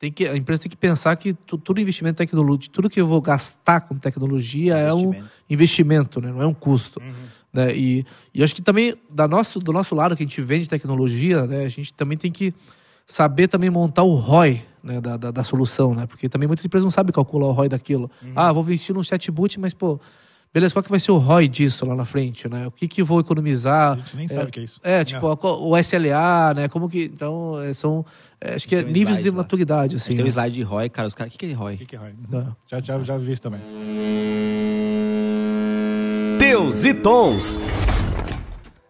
tem que, a empresa tem que pensar que tu, todo investimento em tecnologia, tudo que eu vou gastar com tecnologia é um investimento, né? não é um custo. Uhum. Né? E, e acho que também da nosso, do nosso lado que a gente vende tecnologia, né? a gente também tem que saber também montar o ROI né? da, da, da solução, né? porque também muitas empresas não sabem calcular o ROI daquilo. Ah, vou investir num chatbot, mas pô, beleza, qual que vai ser o ROI disso lá na frente, né? O que que eu vou economizar? A gente nem sabe o que é isso. É, tipo, o SLA, né? Como que. Então, é, são. é, acho que é um níveis de lá. maturidade, A assim. gente tem um né? slide de ROI, cara. Os caras, o que, que é ROI? O que que é ROI? Não. Já, já, já vi isso também. Teus e Tons.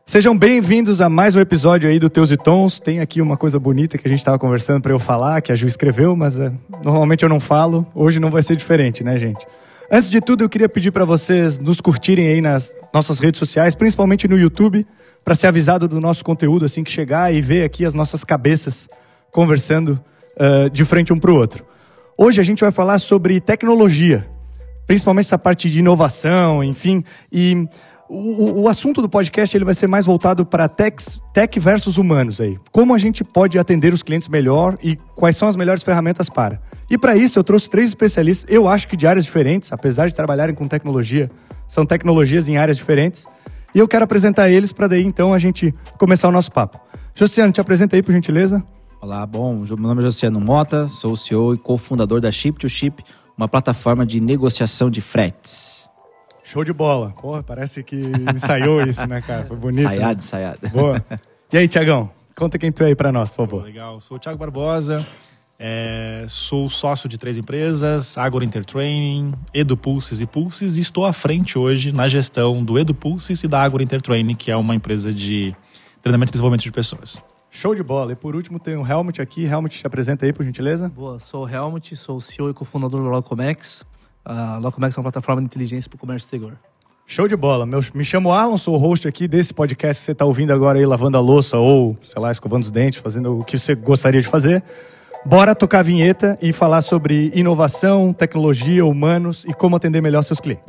Sejam bem-vindos a mais um episódio aí do Teus e Tons. Tem aqui uma coisa bonita que a gente estava conversando para eu falar, que a Ju escreveu, mas é, normalmente eu não falo. Hoje não vai ser diferente, né, gente? Antes de tudo, eu queria pedir para vocês nos curtirem aí nas nossas redes sociais, principalmente no YouTube, para ser avisado do nosso conteúdo assim que chegar e ver aqui as nossas cabeças conversando ah, de frente um para o outro. Hoje a gente vai falar sobre tecnologia, principalmente essa parte de inovação, enfim. E o, o- assunto do podcast ele vai ser mais voltado para techs- tech versus humanos aí. Como a gente pode atender os clientes melhor e quais são as melhores ferramentas para. E para isso eu trouxe três especialistas, eu acho que de áreas diferentes, apesar de trabalharem com tecnologia, são tecnologias em áreas diferentes. E eu quero apresentar eles para daí então a gente começar o nosso papo. Josiano, te apresenta aí, por gentileza. Olá, bom, meu nome é Josiano Mota, sou CEO e cofundador da Ship to Ship, uma plataforma de negociação de fretes. Show de bola. Porra, parece que ensaiou isso, né, cara? Foi bonito. né? Ensaiado, ensaiado. Boa. E aí, Tiagão? Conta quem tu é aí pra nós, por favor. Legal. Sou o Thiago Barbosa. é, sou sócio de três empresas, Agora Intertraining, EduPulses e Pulses, e estou à frente hoje na gestão do EduPulses e da Agora Intertraining, que é uma empresa de treinamento e desenvolvimento de pessoas. Show de bola. E por último tem o Helmut aqui. Helmut, te apresenta aí, por gentileza. Boa, sou o Helmut, sou o CEO e cofundador da Locomex. A Locomex é uma plataforma de inteligência para o comércio exterior. Show de bola. Meu- me chamo Arlon, sou o host aqui desse podcast que você está ouvindo agora aí, lavando a louça ou, sei lá, escovando os dentes, fazendo o que você gostaria de fazer. Bora tocar a vinheta e falar sobre inovação, tecnologia, humanos e como atender melhor seus clientes.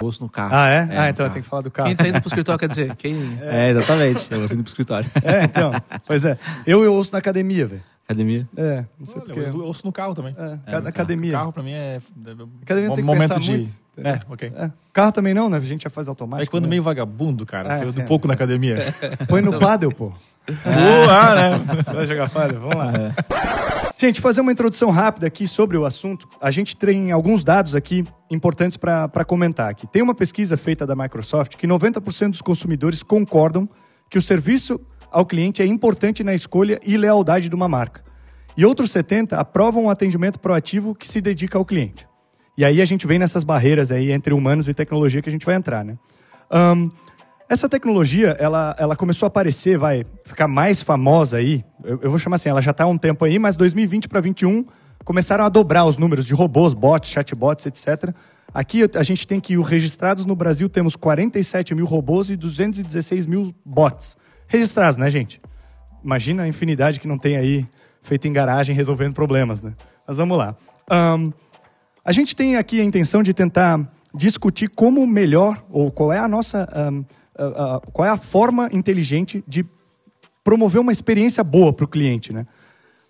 Ouço no carro. Ah, é? É, ah, então tenho que falar do carro. Quem tá indo pro escritório quer dizer, quem... É, exatamente. Eu ouço indo pro escritório. É, então. Pois é. Eu, eu ouço na academia, velho. Academia. É, não sei Olha, porquê. eu ouço no carro também. É, no academia. Carro pra mim é, é Academia um tem que momento pensar de. muito, É, ok. É. Carro também não, né? A gente já faz automático. É que quando né? meio vagabundo, cara, É, é. pouco na academia. Põe no paddle, pô. Boa, né? Vai jogar falha? Vamos lá. Gente, fazer uma introdução rápida aqui sobre o assunto. A gente tem alguns dados aqui importantes para comentar aqui. Tem uma pesquisa feita da Microsoft que 90% dos consumidores concordam que o serviço ao cliente é importante na escolha e lealdade de uma marca. E outros 70 aprovam um atendimento proativo que se dedica ao cliente. E aí a gente vem nessas barreiras aí entre humanos e tecnologia que a gente vai entrar, né? Ahn, essa tecnologia, ela, ela começou a aparecer, vai ficar mais famosa aí. Eu, eu vou chamar assim, ela já está há um tempo aí, mas 2020 para 2021 começaram a dobrar os números de robôs, bots, chatbots, etc. Aqui a gente tem que, registrados no Brasil, temos 47 mil robôs e 216 mil bots. Registrados, né, gente? Imagina a infinidade que não tem aí feito em garagem resolvendo problemas, né? Mas vamos lá. Ahn, a gente tem aqui a intenção de tentar discutir como melhor, ou qual é a nossa. ah, qual é a forma inteligente de promover uma experiência boa para o cliente. Né?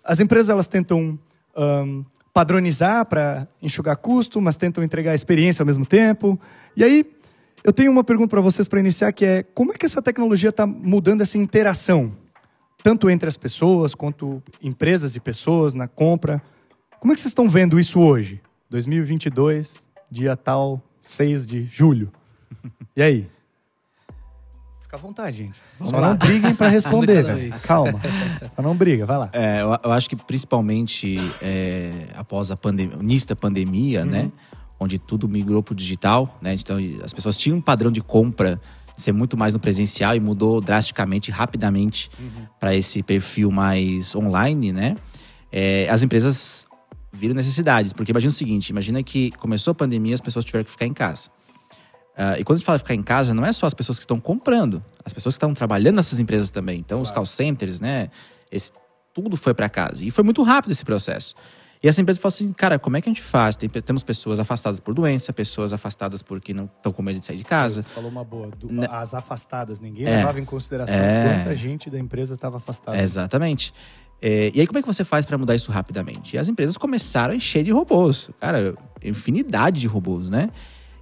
As empresas elas tentam ahn, padronizar para enxugar custo, mas tentam entregar experiência ao mesmo tempo. E aí, eu tenho uma pergunta para vocês para iniciar, que é como é que essa tecnologia está mudando essa interação? Tanto entre as pessoas, quanto empresas e pessoas na compra. Como é que vocês estão vendo isso hoje? 2022, dia tal, 6 de julho. E aí? Fica à vontade, gente. Só não briguem para responder, velho. Calma. Só não briga, vai lá. É, eu, eu acho que principalmente é, após a pandemia, o início da pandemia, né? Onde tudo migrou pro digital, né? Então as pessoas tinham um padrão de compra ser muito mais no presencial e mudou drasticamente, rapidamente para esse perfil mais online, né? É, as empresas viram necessidades, porque imagina o seguinte, imagina que começou a pandemia, as pessoas tiveram que ficar em casa. Ah, e quando a gente fala ficar em casa, não é só as pessoas que estão comprando, as pessoas que estão trabalhando nessas empresas também. Então, os call centers, né? Esse, tudo foi para casa. E foi muito rápido esse processo. E essa empresa falou assim, cara, como é que a gente faz? Tem- temos pessoas afastadas por doença, pessoas afastadas porque não estão com medo de sair de casa. Você falou uma boa. Do- Né? As afastadas. Ninguém É. levava em consideração É. quanta gente da empresa estava afastada. Exatamente. É, e aí, como é que você faz para mudar isso rapidamente? E as empresas começaram a encher de robôs. Cara, infinidade de robôs, né?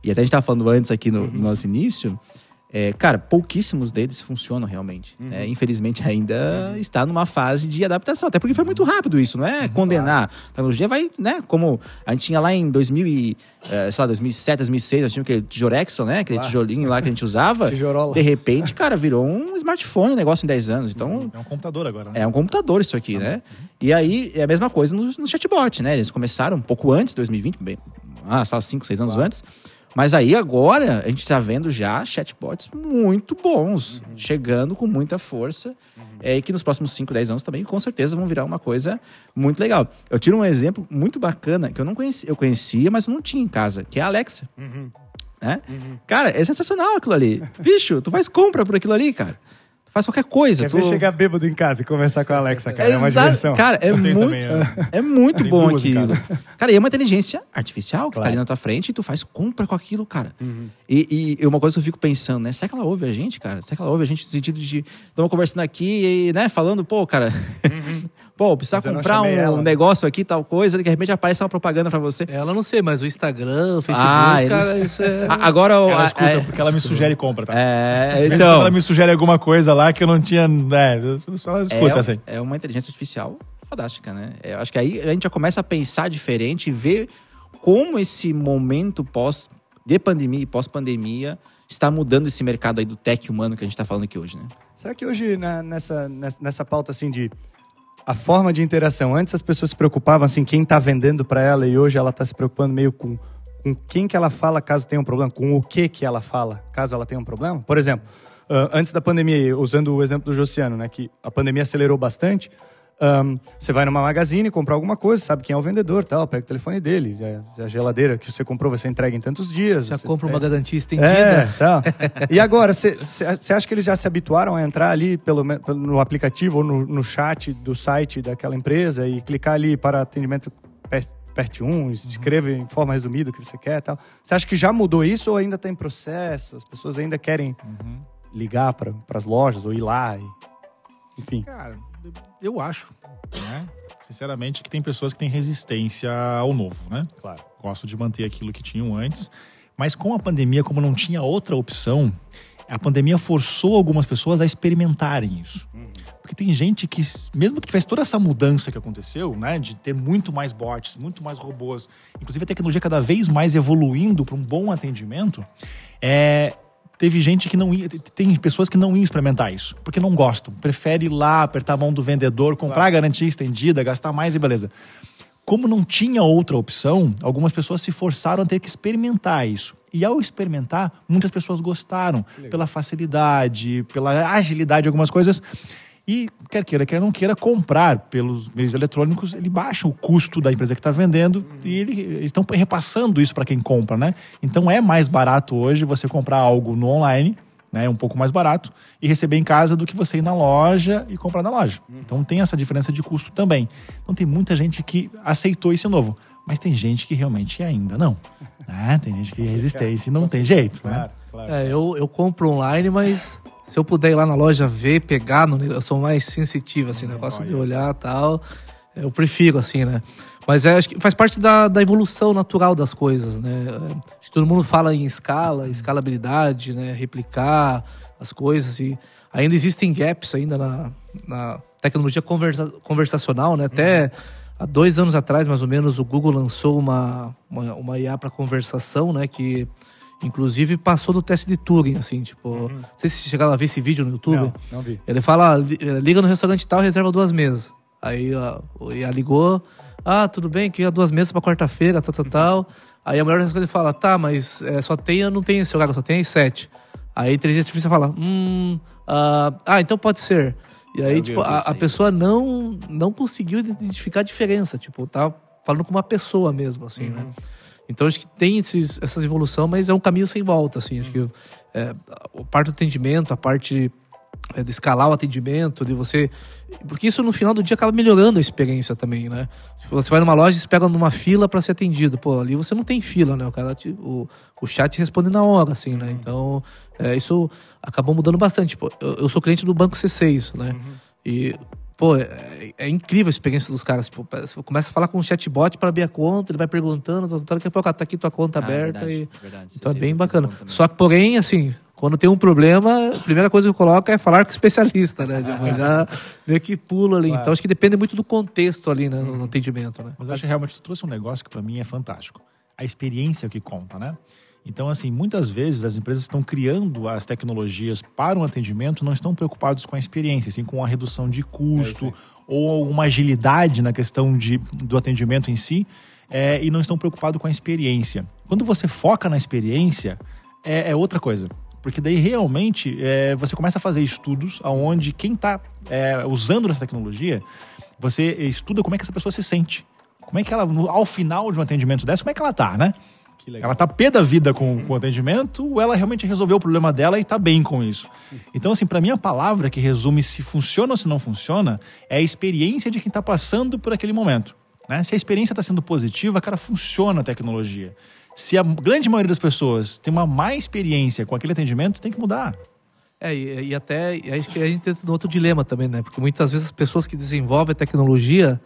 E até a gente estava falando antes aqui no, no nosso início. É, cara, pouquíssimos deles funcionam realmente. né? Infelizmente, ainda está numa fase de adaptação. Até porque foi muito rápido isso, não é condenar. A tecnologia vai, né? Como a gente tinha lá em 2000 e, eh, sei lá, 2007, 2006, nós tínhamos aquele Tijorexon, né? Aquele Claro. tijolinho lá que a gente usava. Tijorola. De repente, cara, virou um smartphone o negócio em 10 anos. Então, É um computador agora, né? é um computador isso aqui, né? E aí é a mesma coisa no, no chatbot, né? Eles começaram um pouco antes, 2020, bem, ah, só 5, 6 anos antes. Mas aí agora a gente tá vendo já chatbots muito bons, chegando com muita força. É, e que nos próximos 5, 10 anos também, com certeza, vão virar uma coisa muito legal. Eu tiro um exemplo muito bacana que eu não conhecia, eu conhecia, mas não tinha em casa, que é a Alexa. Né? Cara, é sensacional aquilo ali. Bicho, tu faz compra por aquilo ali, cara. Faz qualquer coisa. Quer tu... ver chegar bêbado em casa e conversar com a Alexa, cara? É uma Exato. diversão. Cara, é muito, também, é. é muito bom aquilo. casa. Cara, e é uma inteligência artificial que tá Claro. ali na tua frente e tu faz compra com aquilo, cara. Uhum. E, e uma coisa que eu fico pensando, né? Será que ela ouve a gente, cara? Será que ela ouve a gente no sentido de... Estamos conversando aqui e, né? Falando, pô, cara... pô, precisa comprar um ela. negócio aqui, tal coisa, e de repente aparece uma propaganda pra você. Ela não sei, mas o Instagram, o Facebook, Ah, eles- cara, isso é. Agora... o- Ela escuta é- porque ela me sugere compra, tá? É, então... ela me sugere alguma coisa lá que eu não tinha. É, ela escuta é, assim. é uma inteligência artificial fantástica, né? Eu acho que aí a gente já começa a pensar diferente e ver como esse momento pós de pandemia e pós-pandemia está mudando esse mercado aí do tech humano que a gente está falando aqui hoje, né? Será que hoje, na- nessa, nessa, nessa pauta assim de a forma de interação, antes as pessoas se preocupavam assim, quem tá vendendo para ela e hoje ela tá se preocupando meio com, com quem que ela fala caso tenha um problema, com o que que ela fala caso ela tenha um problema? Por exemplo, ah, antes da pandemia, usando o exemplo do Josiano, né, que a pandemia acelerou bastante, ahn, você vai numa magazine comprar alguma coisa, sabe quem é o vendedor, tal, pega o telefone dele, a, a geladeira que você comprou você entrega em tantos dias. Já você- compra uma é. garantia estendida. É, tá. E agora, você acha que eles já se habituaram a entrar ali pelo, no aplicativo ou no, no chat do site daquela empresa e clicar ali para atendimento per- PERT 1, escreve em forma resumida o que você quer e tal? Você acha que já mudou isso ou ainda está em processo? As pessoas ainda querem ligar para as lojas ou ir lá? e- Enfim. Cara, eu acho, né? Sinceramente, que tem pessoas que têm resistência ao novo, né? Claro. Gosto de manter aquilo que tinham antes. Mas com a pandemia, como não tinha outra opção, a pandemia forçou algumas pessoas a experimentarem isso. Porque tem gente que, mesmo que tivesse toda essa mudança que aconteceu, né, de ter muito mais bots, muito mais robôs, inclusive a tecnologia cada vez mais evoluindo para um bom atendimento, é, teve gente que não ia, tem pessoas que não iam experimentar isso, porque não gostam, prefere ir lá, apertar a mão do vendedor, comprar a garantia estendida, gastar mais e beleza. Como não tinha outra opção, algumas pessoas se forçaram a ter que experimentar isso. E ao experimentar, muitas pessoas gostaram pela facilidade, pela agilidade de algumas coisas. E quer queira, quer não queira, comprar pelos meios eletrônicos, ele baixa o custo da empresa que está vendendo e ele, eles estão repassando isso para quem compra, né? Então é mais barato hoje você comprar algo no online, né? Um pouco mais barato, e receber em casa do que você ir na loja e comprar na loja. Então tem essa diferença de custo também. Então tem muita gente que aceitou isso novo, mas tem gente que realmente ainda não. né? Tem gente que é resistência e não tem jeito, né? Claro, claro. É, eu, eu compro online, mas se eu puder ir lá na loja ver, pegar, no, eu sou mais sensitivo, assim, negócio de olhar e tal. Eu prefiro, assim, né? Mas é, acho que faz parte da, da evolução natural das coisas, né? Acho que todo mundo fala em escala, escalabilidade, né? Replicar as coisas e ainda existem gaps ainda na, na tecnologia conversa, conversacional, né? Até há dois anos atrás, mais ou menos, o Google lançou uma, uma, uma IA para conversação, né? Que Inclusive passou do teste de Turing, assim, tipo. Não sei se vocês chegaram a ver esse vídeo no YouTube. Não, não vi. Ele fala, eh, liga no restaurante tal, reserva duas mesas. Aí o IA ligou, ah, tudo bem, queria duas mesas pra quarta-feira, tal, tal, tal. Aí a mulher do restaurante fala, tá, mas eh, só tem, não tem esse horário, só tem às sete. Aí a inteligência artificial fala, hum, ah, ah, então pode ser. E aí, Eu tipo, a, a pessoa não, não conseguiu identificar a diferença, tipo, tá falando com uma pessoa mesmo, assim, né? Então acho que tem esses, essas evolução, mas é um caminho sem volta, assim. Acho que é, a parte do atendimento, a parte é, de escalar o atendimento, de você. Porque isso no final do dia acaba melhorando a experiência também, né? Tipo, você vai numa loja e pega numa fila para ser atendido. Pô, ali você não tem fila, né? O cara te- o, o chat responde na hora, assim, né? Então, é, isso acabou mudando bastante. Eu, eu sou cliente do Banco C6, né? E pô, é, é incrível a experiência dos caras. Pô, você começa a falar com um chatbot para abrir a conta, ele vai perguntando, daqui a pouco ah, tá aqui tua conta Ah, aberta. verdade, e... verdade. Então é bem bacana. Só que, porém, assim, quando tem um problema, a primeira coisa que eu coloco é falar com o especialista, né? Tipo, já meio que pulo ali. Claro. Então acho que depende muito do contexto ali, né? No, no atendimento, né? Mas eu acho que realmente tu trouxe um negócio que para mim é fantástico. A experiência é o que conta, né? Então, assim, muitas vezes as empresas estão criando as tecnologias para um atendimento, não estão preocupados com a experiência, assim, com a redução de custo ou alguma agilidade na questão de, do atendimento em si, é, e não estão preocupados com a experiência. Quando você foca na experiência, é, é outra coisa. Porque daí realmente é, você começa a fazer estudos onde quem está usando essa tecnologia, você estuda como é que essa pessoa se sente. Como é que ela, ao final de um atendimento dessa, como é que ela tá, né? Ela tá pé da vida com, com o atendimento ou ela realmente resolveu o problema dela e tá bem com isso? Então, assim, para mim a palavra que resume se funciona ou se não funciona é a experiência de quem tá passando por aquele momento. Né? Se a experiência está sendo positiva, cara, funciona a tecnologia. Se a grande maioria das pessoas tem uma má experiência com aquele atendimento, tem que mudar. É, e, e até acho que a gente entra no outro dilema também, né? Porque muitas vezes as pessoas que desenvolvem a tecnologia,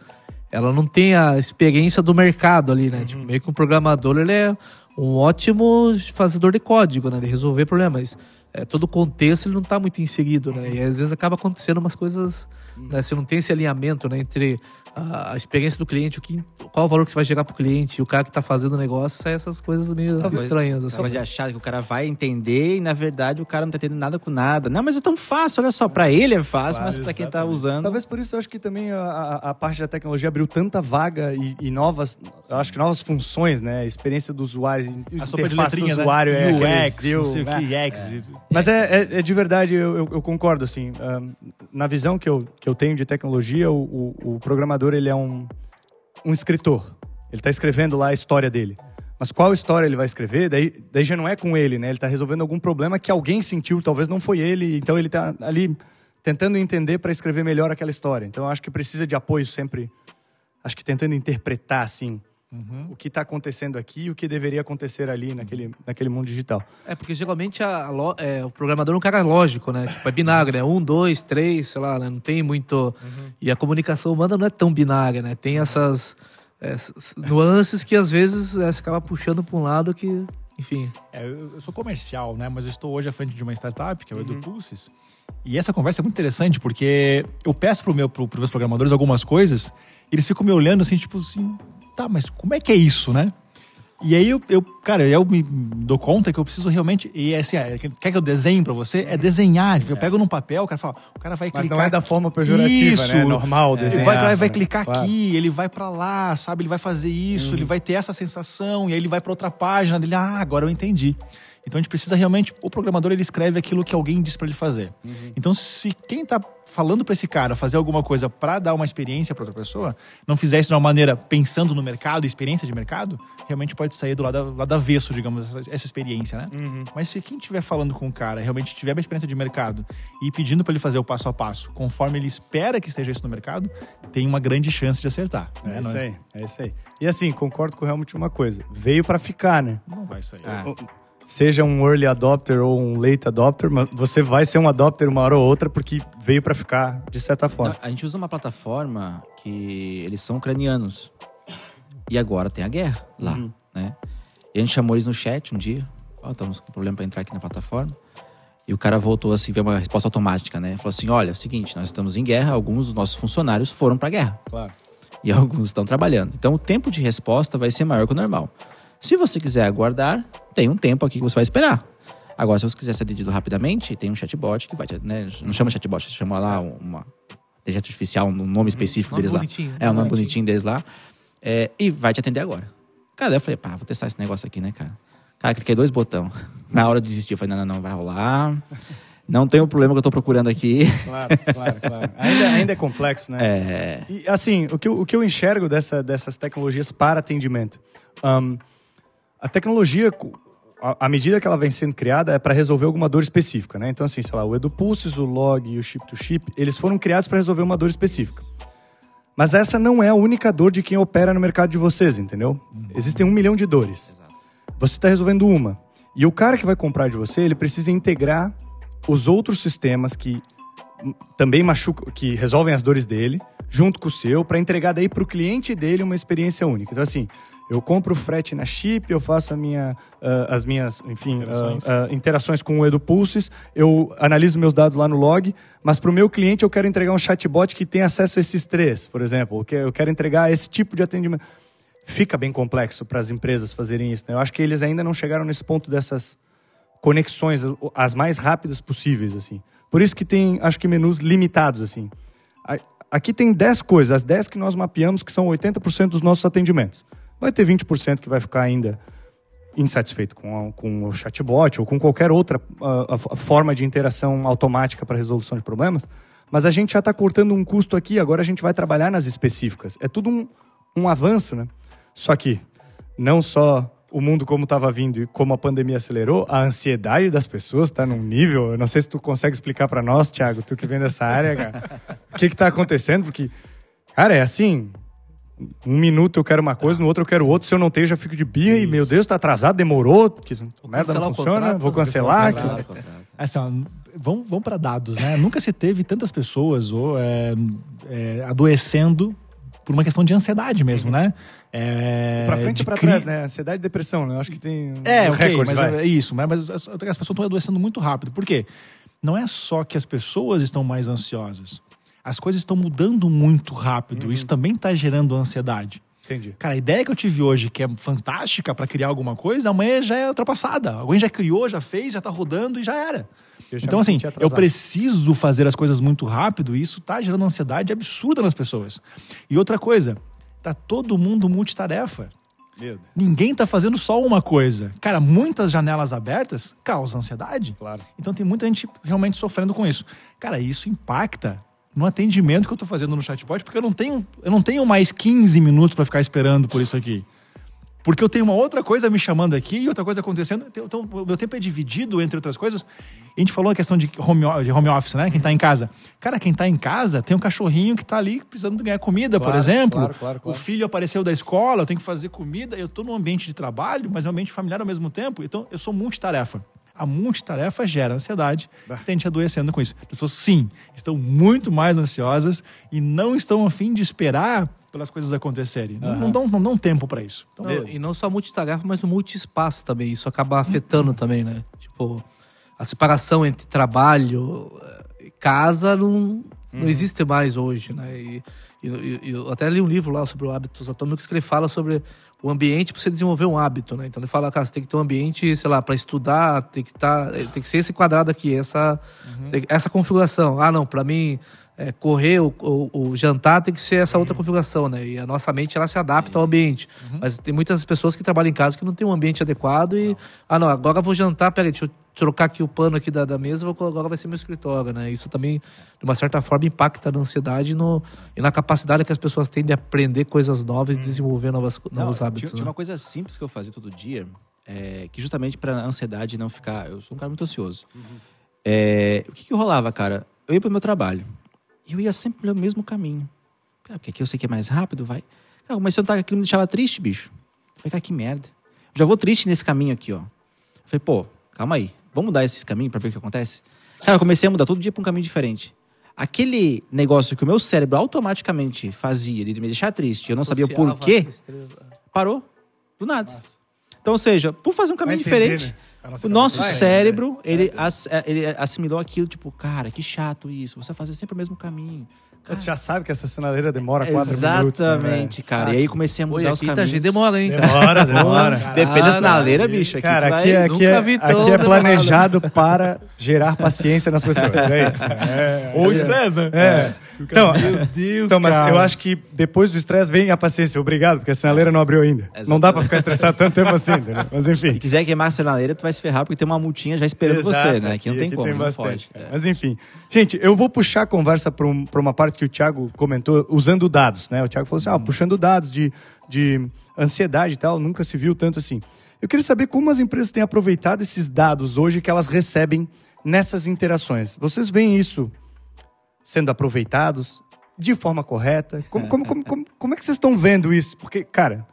ela não tem a experiência do mercado ali, né? Tipo, meio que um programador, ele é um ótimo fazedor de código, né? De resolver problemas. É, todo o contexto ele não está muito inserido, né? E às vezes acaba acontecendo umas coisas, né? Você não tem esse alinhamento, né? Entre a, a experiência do cliente, o que, qual o valor que você vai gerar para o cliente e o cara que está fazendo o negócio, sai essas coisas meio Talvez- estranhas, assim. Coisa de achar que o cara vai entender e, na verdade, o cara não tá entendendo nada com nada. Não, mas é tão fácil, olha só. Pra ele é fácil, Claro, mas pra quem tá exatamente. usando... Talvez por isso eu acho que também a, a- a parte da tecnologia abriu tanta vaga e, e novas, eu acho que novas funções, né? A experiência do usuário, A sopa de interface do letrinha, usuário né? é UX, não sei o né? que, X. Mas é, é- é de verdade, eu, eu- eu concordo, assim. ahn, na visão que eu, que eu tenho de tecnologia, o, o- o programador, ele é um, um escritor. Ele está escrevendo lá a história dele. Mas qual história ele vai escrever, daí, daí já não é com ele, né? Ele está resolvendo algum problema que alguém sentiu, talvez não foi ele, então ele está ali tentando entender para escrever melhor aquela história. Então eu acho que precisa de apoio sempre, acho que tentando interpretar, assim, o que está acontecendo aqui e o que deveria acontecer ali naquele, naquele mundo digital. É, porque geralmente a, a é, o programador é um cara lógico, né? Tipo, é binário, né? Um, dois, três, sei lá, né? Não tem muito. E a comunicação humana não é tão binária, né? Tem essas, essas nuances que às vezes é, você acaba puxando para um lado que, enfim. É, eu sou comercial, né? Mas eu estou hoje à frente de uma startup, que é o EduPulses. E essa conversa é muito interessante, porque eu peço para meu, pro, meus programadores algumas coisas, e eles ficam me olhando assim, tipo assim, tá, mas como é que é isso, né? E aí eu, eu cara, eu me dou conta que eu preciso realmente. E é assim, é, quer que eu desenhe para você? É desenhar. Eu pego num papel, o cara fala, o cara vai Mas clicar. não é da forma pejorativa, Isso. né? É normal Ele desenhar. vai, vai, vai né? clicar Claro. Uhum. aqui, ele vai pra lá, sabe? Ele vai fazer isso, ele vai ter essa sensação, e aí ele vai pra outra página dele. Ah, agora eu entendi. Então a gente precisa realmente. O programador ele escreve aquilo que alguém disse pra ele fazer. Uhum. Então, se quem tá falando pra esse cara fazer alguma coisa pra dar uma experiência pra outra pessoa, não fizer isso de uma maneira pensando no mercado, experiência de mercado, realmente pode sair do lado, lado avesso, digamos, essa, essa experiência, né? Uhum. Mas se quem estiver falando com o cara realmente tiver uma experiência de mercado e pedindo pra ele fazer o passo a passo, conforme ele espera que esteja isso no mercado, tem uma grande chance de acertar. É né? isso Não, aí, é isso aí. E assim, concordo com o em uma coisa. Veio pra ficar, né? não vai sair. Ah. Seja um early adopter ou um late adopter, mas você vai ser um adopter uma hora ou outra porque veio pra ficar, de certa forma. Não, a gente usa uma plataforma que eles são ucranianos. E agora tem a guerra lá, Uhum. né? E a gente chamou eles no chat um dia. Ó, estamos com problema para entrar aqui na plataforma. E o cara voltou assim, veio uma resposta automática, né? Falou assim: olha, é o seguinte, nós estamos em guerra, alguns dos nossos funcionários foram pra guerra. Claro. E alguns estão trabalhando. Então o tempo de resposta vai ser maior que o normal. Se você quiser aguardar, tem um tempo aqui que você vai esperar. Agora, se você quiser ser atendido rapidamente, tem um chatbot que vai te. Né? Não chama chatbot, chama lá uma inteligência artificial, um nome específico Nome deles lá. bonitinho, É, o nome bonitinho. bonitinho deles lá. É, e vai te atender agora. Cara, eu falei, pá, vou testar esse negócio aqui, né, cara? Cara, cliquei dois botões. Na hora de desistir, eu falei, não, não, não, vai rolar. Não tem o problema que eu tô procurando aqui. Claro, claro, claro. Ainda, ainda é complexo, né? É, E assim, o que eu, o que eu enxergo dessa, dessas tecnologias para atendimento? Ahn, a tecnologia, à medida que ela vem sendo criada, é para resolver alguma dor específica, né? Então, assim, sei lá, o EduPulses, o Log e o Chip-to-Chip, eles foram criados para resolver uma dor específica. Mas essa não é a única dor de quem opera no mercado de vocês, entendeu? Existem um milhão de dores. Você está resolvendo uma. E o cara que vai comprar de você, ele precisa integrar os outros sistemas que também machucam, que resolvem as dores dele, junto com o seu, para entregar daí para o cliente dele uma experiência única. Então, assim, eu compro o frete na chip, eu faço minha, ah, as minhas, enfim, Interações. ah, ah, interações com o EduPulses, eu analiso meus dados lá no log, mas para o meu cliente eu quero entregar um chatbot que tem acesso a esses três, por exemplo. Eu que- Eu quero entregar esse tipo de atendimento. Fica bem complexo para as empresas fazerem isso. Né? Eu acho que eles ainda não chegaram nesse ponto dessas conexões as mais rápidas possíveis, assim. Por isso que tem, acho que menus limitados, assim. Aqui tem 10 coisas, as 10 que nós mapeamos, que são 80% dos nossos atendimentos. Vai ter 20% que vai ficar ainda insatisfeito com, a- com o chatbot ou com qualquer outra a- a forma de interação automática para resolução de problemas, mas a gente já está cortando um custo aqui, agora a gente vai trabalhar nas específicas. É tudo um, um avanço, né? Só que não só o mundo como estava vindo e como a pandemia acelerou, a ansiedade das pessoas está num nível. Eu não sei se tu consegue explicar para nós, Thiago, tu que vem dessa área, o que está acontecendo, porque, cara, é assim. Um minuto eu quero uma coisa, no outro eu quero outra. Se eu não tenho, eu já fico de birra e, meu Deus, tá atrasado, demorou. Que merda não funciona, contrato, vou vou cancelar. que- contrato. Assim, ó, vamos, vamos para dados, né? Nunca se teve tantas pessoas ou, é, é, adoecendo por uma questão de ansiedade mesmo, né? É, Pra frente e pra cri- trás, né? Ansiedade e depressão, né? Eu acho que tem um É, ok, recorde, mas vai. é isso. Mas, mas as, as pessoas estão adoecendo muito rápido. Por quê? Não é só que as pessoas estão mais ansiosas. As coisas estão mudando muito rápido. Isso também está gerando ansiedade. Entendi. Cara, a ideia que eu tive hoje, que é fantástica para criar alguma coisa, amanhã já é ultrapassada. Alguém já criou, já fez, já tá rodando e já era. Eu já então, assim, eu preciso fazer as coisas muito rápido e isso tá gerando ansiedade absurda nas pessoas. E outra coisa, tá todo mundo multitarefa. Deus. Ninguém tá fazendo só uma coisa. Cara, muitas janelas abertas causam ansiedade. Claro. Então tem muita gente realmente sofrendo com isso. Cara, isso impacta no atendimento que eu tô fazendo no chatbot, porque eu não tenho, eu não tenho mais 15 minutos para ficar esperando por isso aqui. Porque eu tenho uma outra coisa me chamando aqui e outra coisa acontecendo. Então, o meu tempo é dividido entre outras coisas. A gente falou a questão de home, de home office, né? Quem tá em casa. Cara, quem tá em casa tem um cachorrinho que tá ali precisando ganhar comida, por Claro, exemplo. claro, claro, claro. O filho apareceu da escola, eu tenho que fazer comida. Eu tô num ambiente de trabalho, mas é um ambiente familiar ao mesmo tempo. Então, eu sou multitarefa. A multitarefa gera ansiedade, tem gente adoecendo com isso. As pessoas, sim, estão muito mais ansiosas e não estão a fim de esperar pelas coisas acontecerem. Não, não dão, não dão tempo para isso. Então, Não, e não só multitarefa, mas o multiespaço também. Isso acaba afetando também, né? Tipo, a separação entre trabalho e casa não, não existe mais hoje, né? E, e- eu até li um livro lá sobre o hábitos atômicos que ele fala sobre o ambiente para você desenvolver um hábito, né? Então ele fala, cara, você tem que ter um ambiente, sei lá, para estudar, tem que estar, tem que ser esse quadrado aqui, essa tem- essa configuração. Ah, não, para mim é, correr ou, ou- ou jantar tem que ser essa outra configuração, né? E a nossa mente ela se adapta ao ambiente. Mas tem muitas pessoas que trabalham em casa que não tem um ambiente adequado e ah, não, agora vou jantar, peraí, deixa eu trocar aqui o pano aqui da, da mesa, vou, agora vai ser meu escritório, né? Isso também, de uma certa forma, impacta na ansiedade e no, e na capacidade que as pessoas têm de aprender coisas novas e desenvolver novas, Não, novos hábitos. Tinha, né? uma coisa simples que eu fazia todo dia, é, que justamente pra ansiedade não ficar. Eu sou um cara muito ansioso. É, o que, que rolava, cara? Eu ia pro meu trabalho. E eu ia sempre pelo mesmo caminho. Ah, porque aqui eu sei que é mais rápido, vai. Cara, comecei a notar que aquilo me deixava triste, bicho. Eu falei, cara, que merda. Eu já vou triste nesse caminho aqui, ó. Eu falei, pô, calma aí. Vamos mudar esse caminho pra ver o que acontece? Cara, eu comecei a mudar todo dia pra um caminho diferente. Aquele negócio que o meu cérebro automaticamente fazia de me deixar triste, eu não sabia Associava a porquê, tristeza. parou. Do nada. Então, ou seja, por fazer um caminho entender, diferente, né? O nosso cérebro, ele, ass- é, ele assimilou aquilo, tipo, cara, que chato isso. Você vai fazer sempre o mesmo caminho. Você já sabe que essa sinaleira demora quatro minutos. né, Exatamente, velho? cara. E aí comecei a mudar e os aqui caminhos. tá, gente, demora, hein? cara? Demora, demora. Depende da sinaleira, bicho. Aqui Cara, tu vai- aqui, é, aqui, nunca é, aqui é demorado. planejado para gerar paciência nas pessoas. É isso. É, Ou é, estresse, né? É. Então, Meu Deus, então, mas cara. eu acho que depois do estresse vem a paciência. Obrigado, porque a sinaleira não abriu ainda. Não dá pra ficar estressado tanto tempo assim, entendeu? Mas enfim. Se quiser queimar a sinaleira, tu vai se ferrar porque tem uma multinha já esperando você, Exato, né? Aqui não tem como, não bastante. pode. É. Mas enfim. Gente, eu vou puxar a conversa para um, pra uma parte que o Thiago comentou, usando dados, né? O Thiago falou assim, ah, puxando dados de, de ansiedade e tal, nunca se viu tanto assim. Eu queria saber como as empresas têm aproveitado esses dados hoje que elas recebem nessas interações. Vocês veem isso sendo aproveitados de forma correta? Como, como, como, como, como é que vocês estão vendo isso? Porque, cara,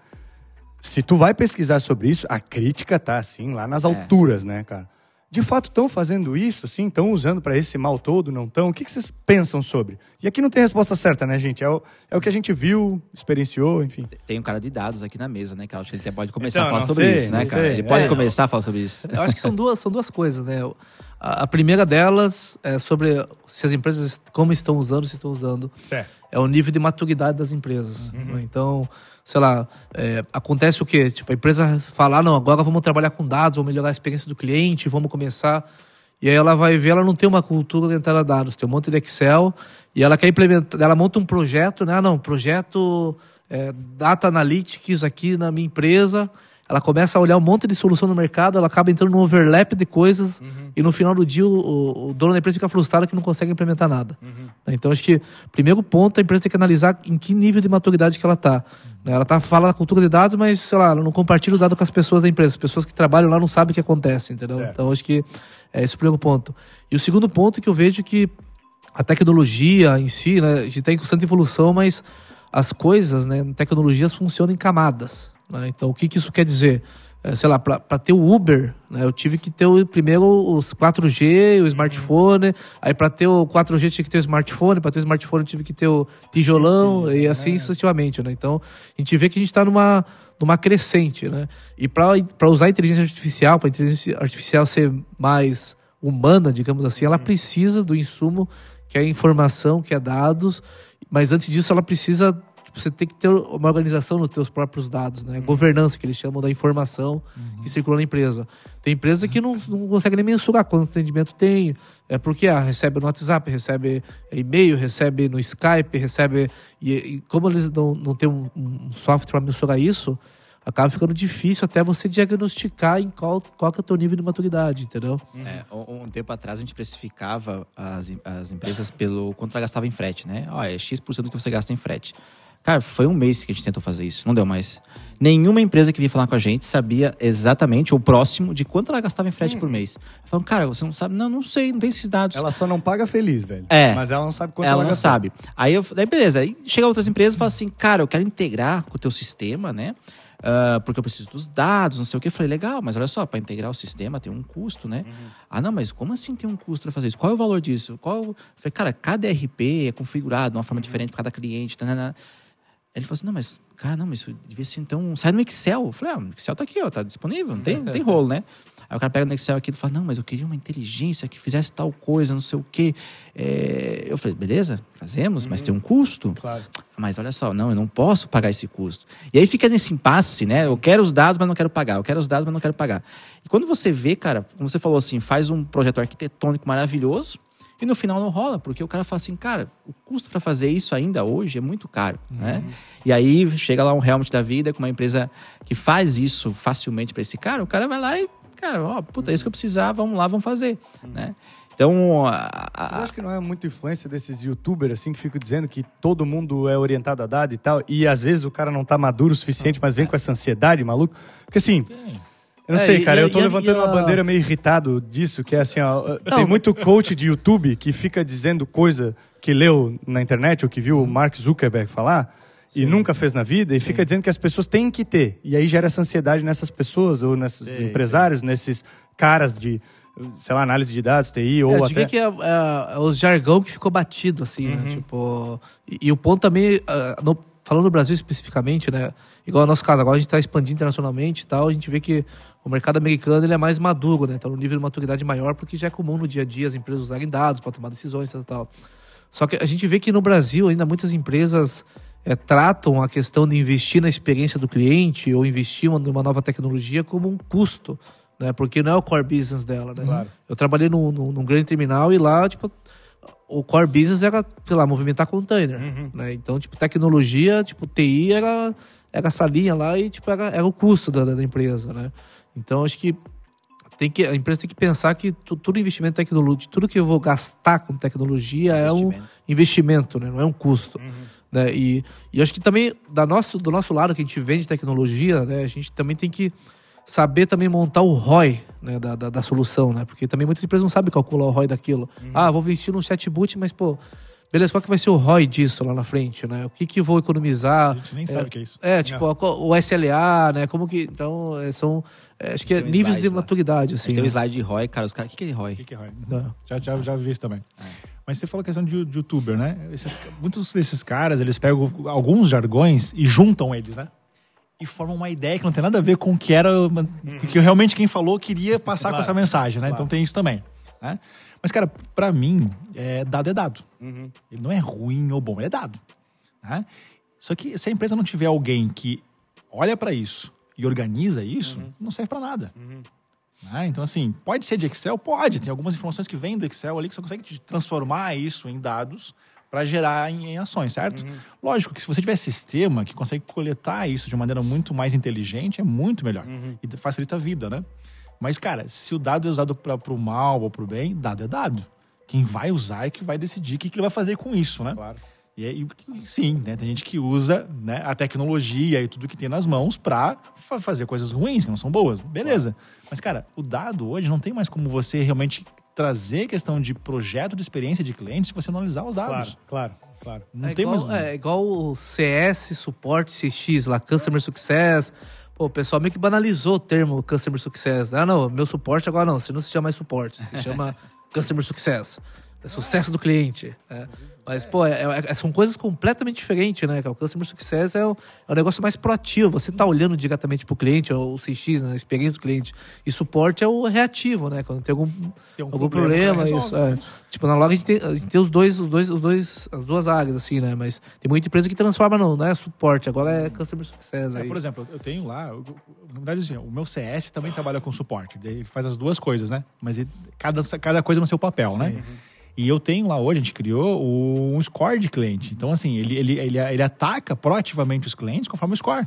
se tu vai pesquisar sobre isso, a crítica tá assim lá nas alturas, né, cara? De fato estão fazendo isso, assim, estão usando para esse mal todo, não estão? O que, que vocês pensam sobre? E aqui não tem resposta certa, né, gente? É o, é o que a gente viu, experienciou, enfim. Tem um cara de dados aqui na mesa, né? Que acho que ele até pode começar Então, a falar sobre sei, isso, né, cara? sei. Ele pode É, começar a falar sobre isso. Eu acho que são duas, são duas coisas, né? A, a primeira delas é sobre se as empresas, como estão usando, se estão usando. Certo. É o nível de maturidade das empresas. né? Então, sei lá, é, acontece o quê? Tipo, a empresa fala, ah, não, agora vamos trabalhar com dados, vamos melhorar a experiência do cliente, vamos começar... E aí ela vai ver, ela não tem uma cultura orientada a dados, tem um monte de Excel, e ela quer implementar, ela monta um projeto, né? Ah, não, projeto é, Data Analytics aqui na minha empresa. Ela começa a olhar um monte de solução no mercado, ela acaba entrando num overlap de coisas, e no final do dia o, o- dono da empresa fica frustrado que não consegue implementar nada. Né? Então acho que, primeiro ponto, a empresa tem que analisar em que nível de maturidade que ela está. Ela tá, fala da cultura de dados, mas, sei lá, ela não compartilha o dado com as pessoas da empresa. As pessoas que trabalham lá não sabem o que acontece, entendeu? Certo. Então acho que é esse o primeiro ponto. E o segundo ponto é que eu vejo que a tecnologia em si, né, a gente tem constante evolução, mas as coisas, né, tecnologias funcionam em camadas. Né? Então, o que, que isso quer dizer? É, sei lá, para ter o Uber, né, eu tive que ter o, primeiro os 4G, o smartphone, aí para ter o 4G tinha que ter o smartphone, para ter o smartphone eu tive que ter o tijolão e assim sucessivamente. Né? Então, a gente vê que a gente está numa, numa crescente. Né? E para usar a inteligência artificial, para a inteligência artificial ser mais humana, digamos assim, ela precisa do insumo que é informação, que é dados, mas antes disso ela precisa tipo, você tem que ter uma organização nos teus próprios dados, né? Governança, que eles chamam da informação que circula na empresa. Tem empresa que não, não consegue nem mensurar quanto atendimento tem, é porque ah, recebe no WhatsApp, recebe e-mail, recebe no Skype, recebe... E, e como eles não, não têm um, um software para mensurar isso, acaba ficando difícil até você diagnosticar em qual, qual que é o teu nível de maturidade, entendeu? É, um, tempo atrás a gente precificava as, as empresas pelo quanto ela gastava em frete, né? Ó, é X% do que você gasta em frete. Cara, foi um mês que a gente tentou fazer isso, não deu mais. Nenhuma empresa que vinha falar com a gente sabia exatamente, ou próximo, de quanto ela gastava em frete por mês. Falando, cara, você não sabe? Não, não sei, não tem esses dados. Ela só não paga feliz, velho. É. Mas ela não sabe quanto ela ela não gastou. sabe. Aí eu daí beleza, aí chega outras empresas e fala assim, cara, eu quero integrar com o teu sistema, né? Ah, porque eu preciso dos dados, não sei o que. Eu falei, legal, mas olha só, para integrar o sistema tem um custo, né? Ah, não, mas como assim tem um custo para fazer isso? Qual é o valor disso? Qual... Eu falei, cara, cada RP é configurado de uma forma diferente para cada cliente. Tanana. Ele falou assim, não, mas, cara, não, mas isso devia ser então. Sai no Excel. Eu falei, ah, o Excel tá aqui, ó, tá disponível, não tem, não tem rolo, né? Aí o cara pega no Excel aqui e fala, não, mas eu queria uma inteligência que fizesse tal coisa, não sei o quê. É, Eu falei, beleza, fazemos, mas tem um custo. Claro. Mas olha só, não, eu não posso pagar esse custo. E aí fica nesse impasse, né? Eu quero os dados, mas não quero pagar. Eu quero os dados, mas não quero pagar. E quando você vê, cara, como você falou assim, faz um projeto arquitetônico maravilhoso e no final não rola, porque o cara fala assim, cara, o custo para fazer isso ainda hoje é muito caro, né? E aí chega lá um Helmut da vida com uma empresa que faz isso facilmente para esse cara, o cara vai lá e, cara, ó, puta, é isso que eu precisava, vamos lá, vamos fazer, né? Então, a- a- Vocês acham que não é muita influência desses youtubers, assim, que ficam dizendo que todo mundo é orientado a dado e tal, e às vezes o cara não tá maduro o suficiente, mas vem com essa ansiedade, maluco? Porque assim, eu não É, sei, e- cara, eu tô levantando uma bandeira meio irritado disso, que é assim, ó, tem muito coach de YouTube que fica dizendo coisa que leu na internet ou que viu o Mark Zuckerberg falar e nunca fez na vida e fica dizendo que as pessoas têm que ter. E aí gera essa ansiedade nessas pessoas ou nesses empresários, nesses caras de, sei lá, análise de dados, TI ou É, eu até... que é, é, é o jargão que ficou batido, assim, né? Tipo. E, e o ponto também, ah, no- falando do Brasil especificamente, né? Igual ao nosso caso, agora a gente está expandindo internacionalmente e tal, a gente vê que o mercado americano ele é mais maduro, né? Então, no nível de maturidade maior, porque já é comum no dia a dia as empresas usarem dados para tomar decisões e tal, tal. Só que a gente vê que no Brasil ainda muitas empresas eh, tratam a questão de investir na experiência do cliente ou investir em uma nova tecnologia como um custo, né? Porque não é o core business dela, né? Eu trabalhei num, num, num grande terminal e lá, tipo, o core business era, sei lá, movimentar container, né? Então, tipo, tecnologia, tipo, TI era, era essa linha lá e, tipo, era, era o custo da, da empresa, né? Então, acho que tem que, a empresa tem que pensar que tu- todo investimento em tecnologia, tudo que eu vou gastar com tecnologia é um Investimento. né? Não é um custo. Né? E, e acho que também da nosso, do nosso lado que a gente vende tecnologia, né? A gente também tem que saber também montar o ROI né? da, da, da solução, né? Porque também muitas empresas não sabem calcular o ROI daquilo. Ah, vou investir num chatbot, mas, pô, beleza, qual que vai ser o ROI disso lá na frente, né? O que que eu vou economizar? A gente nem sabe o que é isso. É, tipo, o SLA, né? Como que. Então, é, são. é, acho que é um níveis de lá. maturidade, assim. tem um né? slide de ROI, cara, os caras, o que, que é ROI? O que, que é ROI? É. Já, já, já vi isso também. Mas você falou a questão de, de youtuber, né? Esses- muitos desses caras, eles pegam alguns jargões e juntam eles, né? E formam uma ideia que não tem nada a ver com o que era. uma- que realmente quem falou queria passar com essa mensagem, né? Então tem isso também. Né? Mas, cara, pra mim, é, dado é dado. Ele não é ruim ou bom, ele é dado. Né? Só que se a empresa não tiver alguém que olha pra isso e organiza isso, não serve pra nada. Né? Então, assim, pode ser de Excel? Pode. Tem algumas informações que vêm do Excel ali que você consegue transformar isso em dados para gerar em, em ações, certo? Lógico que se você tiver sistema que consegue coletar isso de maneira muito mais inteligente, é muito melhor. E facilita a vida, né? Mas, cara, se o dado é usado para o mal ou para o bem, dado é dado. Quem vai usar é que vai decidir o que, que ele vai fazer com isso, né? Claro. E aí, sim, né? Tem gente que usa né, a tecnologia e tudo que tem nas mãos pra fa- fazer coisas ruins, que não são boas. Beleza. Mas, cara, o dado hoje não tem mais como você realmente trazer questão de projeto de experiência de cliente se você não analisar os dados. Claro, claro, claro. Não é tem igual, mais. É igual o CS, suporte, CX, lá, Customer Success. Pô, o pessoal meio que banalizou o termo Customer Success. Ah, não, meu suporte agora não, você não se chama mais suporte, se chama Customer Success. É sucesso do cliente. né? Mas, pô, é- é- são coisas completamente diferentes, né? O Customer Success é o, é o negócio mais proativo. Você tá olhando diretamente pro cliente, ou o CX, né? a experiência do cliente. E suporte é o reativo, né? Quando tem algum, Tem um algum problema, problema, o cara isso. É. né? Tipo, na loja a gente, tem, a gente tem os dois, os dois, os dois, as duas áreas, assim, né? Mas tem muita empresa que transforma, não, não é suporte, agora é Customer Success. É, Aí. por exemplo, eu tenho lá, eu- na verdade, assim, o meu CS também trabalha com suporte. Ele faz as duas coisas, né? Mas ele- cada, cada coisa no seu papel, né? E eu tenho lá hoje, a gente criou o- um score de cliente. Então, assim, ele, ele, ele, ele ataca proativamente os clientes conforme o score.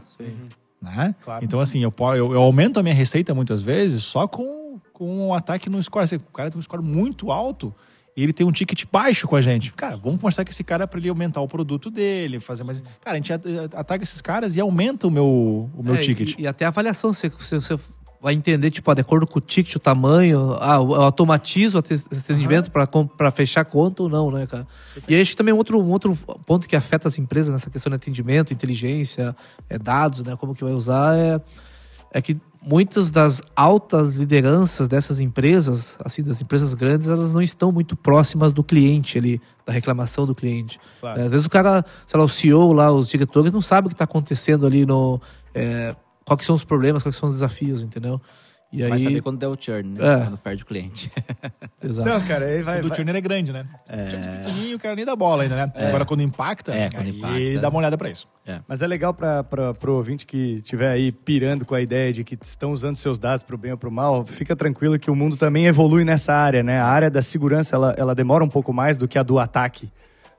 Né? Claro. Então, assim, eu, eu, eu aumento a minha receita muitas vezes só com, com um ataque no score. Assim, o cara tem um score muito alto e ele tem um ticket baixo com a gente. Cara, vamos conversar com esse cara para ele aumentar o produto dele, fazer mais. Cara, a gente at- ataca esses caras e aumenta o meu, o meu É, ticket. E, e até a avaliação, você, você, você vai entender, tipo, ah, de acordo com o ticket, o tamanho, ah, eu automatizo o ate- atendimento pra para fechar conta ou não, né, cara? E aí acho que também um outro, um outro ponto que afeta as empresas nessa questão de atendimento, inteligência, é, dados, né, como que vai usar, é, é que muitas das altas lideranças dessas empresas, assim, das empresas grandes, elas não estão muito próximas do cliente ali, da reclamação do cliente. Claro. É, às vezes o cara, sei lá, o CEO lá, os diretores, não sabe o que está acontecendo ali no. É, quais que são os problemas, quais são os desafios, entendeu? E Vai aí. saber quando der o churn, né? É. Quando perde o cliente. Exato. Então, cara, aí vai. O do vai- Turner é grande, né? É. pequenininho, o cara nem dá bola ainda, né? Agora, quando impacta, É, quando aí impacta. ele dá uma olhada pra isso. Mas é legal para o ouvinte que estiver aí pirando com a ideia de que estão usando seus dados para o bem ou para o mal, fica tranquilo que o mundo também evolui nessa área, né? A área da segurança, ela, ela demora um pouco mais do que a do ataque.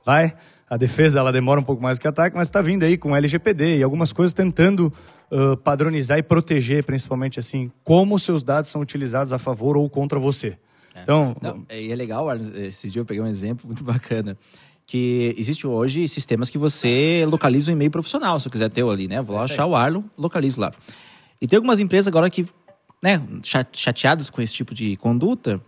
Vai? A defesa, ela demora um pouco mais que o ataque, mas está vindo aí com LGPD e algumas coisas tentando ah, padronizar e proteger, principalmente assim, como seus dados são utilizados a favor ou contra você. Então, Não, e é legal, esse dia eu peguei um exemplo muito bacana. Que existe hoje sistemas que você localiza o e-mail profissional, se eu quiser ter ali, né? Vou lá achar o Arlo, localizo lá. E tem algumas empresas agora que, né, cha- chateadas com esse tipo de conduta,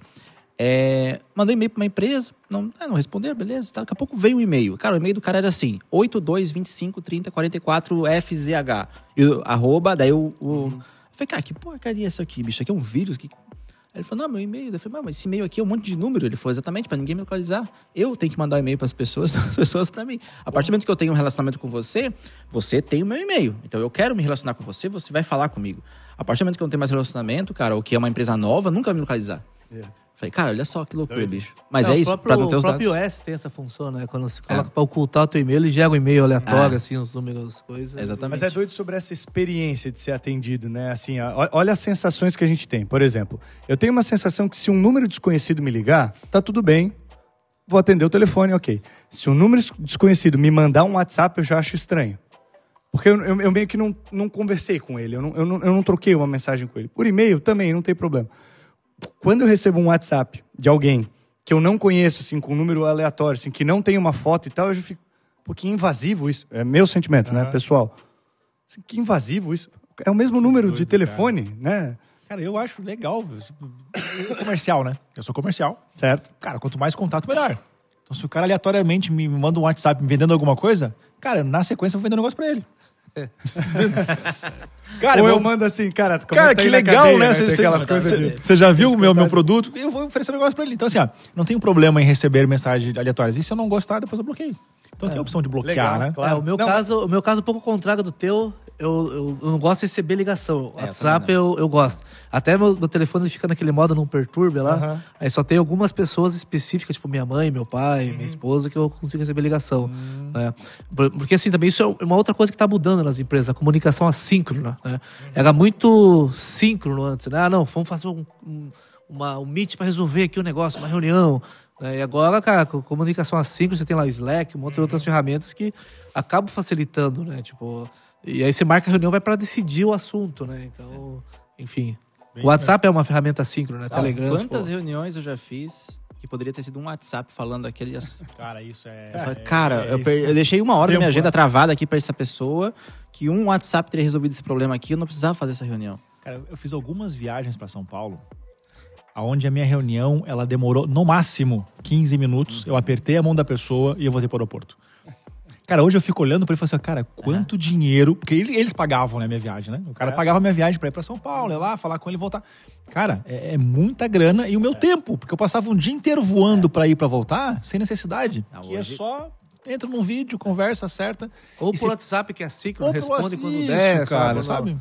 é, mandou e-mail para uma empresa, não, ah, não responderam, beleza. Tá, daqui a pouco veio um e-mail. Cara, o e-mail do cara era assim: 82253044FZH. E, o- arroba, daí o. o eu Falei, cara, que porcaria é isso aqui, bicho? Aqui é um vírus? Que... Ele falou, não, meu e-mail. Eu falei, mas esse e-mail aqui é um monte de número. Ele falou, exatamente, para ninguém me localizar. Eu tenho que mandar um e-mail para as pessoas, as pessoas para mim. A partir do momento que eu tenho um relacionamento com você, você tem o meu e-mail. Então eu quero me relacionar com você, você vai falar comigo. A partir do momento que eu não tenho mais relacionamento, cara, ou que é uma empresa nova, nunca vai me localizar. Falei, cara, olha só que loucura, bicho. Mas Não, é o isso, próprio, para não ter O os próprio dados. iOS tem essa função, né? Quando você coloca pra ocultar o teu e-mail, ele gera um e-mail aleatório, É. assim, os números, as coisas. Exatamente. Mas é doido sobre essa experiência de ser atendido, né? Assim, olha as sensações que a gente tem. Por exemplo, eu tenho uma sensação que se um número desconhecido me ligar, tá tudo bem, vou atender o telefone, ok. Se um número desconhecido me mandar um WhatsApp, eu já acho estranho. Porque eu, eu- eu meio que não, não conversei com ele, eu não, eu, não, eu não troquei uma mensagem com ele. Por e-mail também, não tem problema. Quando eu recebo um WhatsApp de alguém que eu não conheço, assim, com um número aleatório, assim, que não tem uma foto e tal, eu já fico, pô, que invasivo isso. É meu sentimento, né, Aham. pessoal? Assim, que invasivo isso. É o mesmo número de telefone, né? Cara, eu acho legal. É comercial, né? Eu sou comercial. Certo? Cara, quanto mais contato, melhor. Então, se o cara aleatoriamente me manda um WhatsApp me vendendo alguma coisa, cara, na sequência eu vou vender um negócio pra ele. Cara, Ou eu mando assim, cara, Cara, tá que legal, cadeia, né? Você de- você já viu o meu, meu produto? Eu vou oferecer um negócio pra ele. Então, assim, ó, não tem problema em receber mensagens aleatórias. E se eu não gostar, depois eu bloqueio. Então tem a opção de bloquear, Legal, né? claro. É, o meu Não, caso, o meu caso é um pouco contrário do teu. Eu, eu, eu não gosto de receber ligação. É, WhatsApp eu, eu gosto. Até meu, meu telefone fica naquele modo não perturbe lá. Aham. Aí só tem algumas pessoas específicas, tipo minha mãe, meu pai, Uhum. minha esposa, que eu consigo receber ligação. né? Por- Porque assim, também isso é uma outra coisa que está mudando nas empresas, a comunicação assíncrona. Né? Uhum. Era muito síncrono antes, né? Ah, não, vamos fazer um, um, uma, um meet para resolver aqui um negócio, uma reunião. Né? E agora, cara, com comunicação assíncrona, você tem lá o Slack, um monte de outras ferramentas que acabam facilitando, né? Tipo, e aí você marca a reunião, vai para decidir o assunto, né? Então, enfim. O WhatsApp é uma ferramenta assíncrona, né? Telegram. Quantas tipo, reuniões eu já fiz que poderia ter sido um WhatsApp falando aquele. ass- Cara, isso é. Eu falei, é- cara, é eu, per- eu deixei uma hora da minha agenda né? travada aqui pra essa pessoa que um WhatsApp teria resolvido esse problema aqui, eu não precisava fazer essa reunião. Cara, eu fiz algumas viagens pra São Paulo, aonde a minha reunião ela demorou no máximo 15 minutos. Eu apertei a mão da pessoa e eu voltei para o aeroporto. Cara, hoje eu fico olhando para ele e falo assim, cara, quanto dinheiro. Porque ele- eles pagavam, né, minha viagem, né? O cara pagava minha viagem para ir para São Paulo, ir lá, falar com ele e voltar. Cara, é, é muita grana e o meu tempo, porque eu passava um dia inteiro voando pra ir pra voltar sem necessidade. Ah, que é hoje- só entra num vídeo, conversa, acerta. Ou por se- WhatsApp, que é Ou pelo responde quando isso, der, cara, sabe? sabe?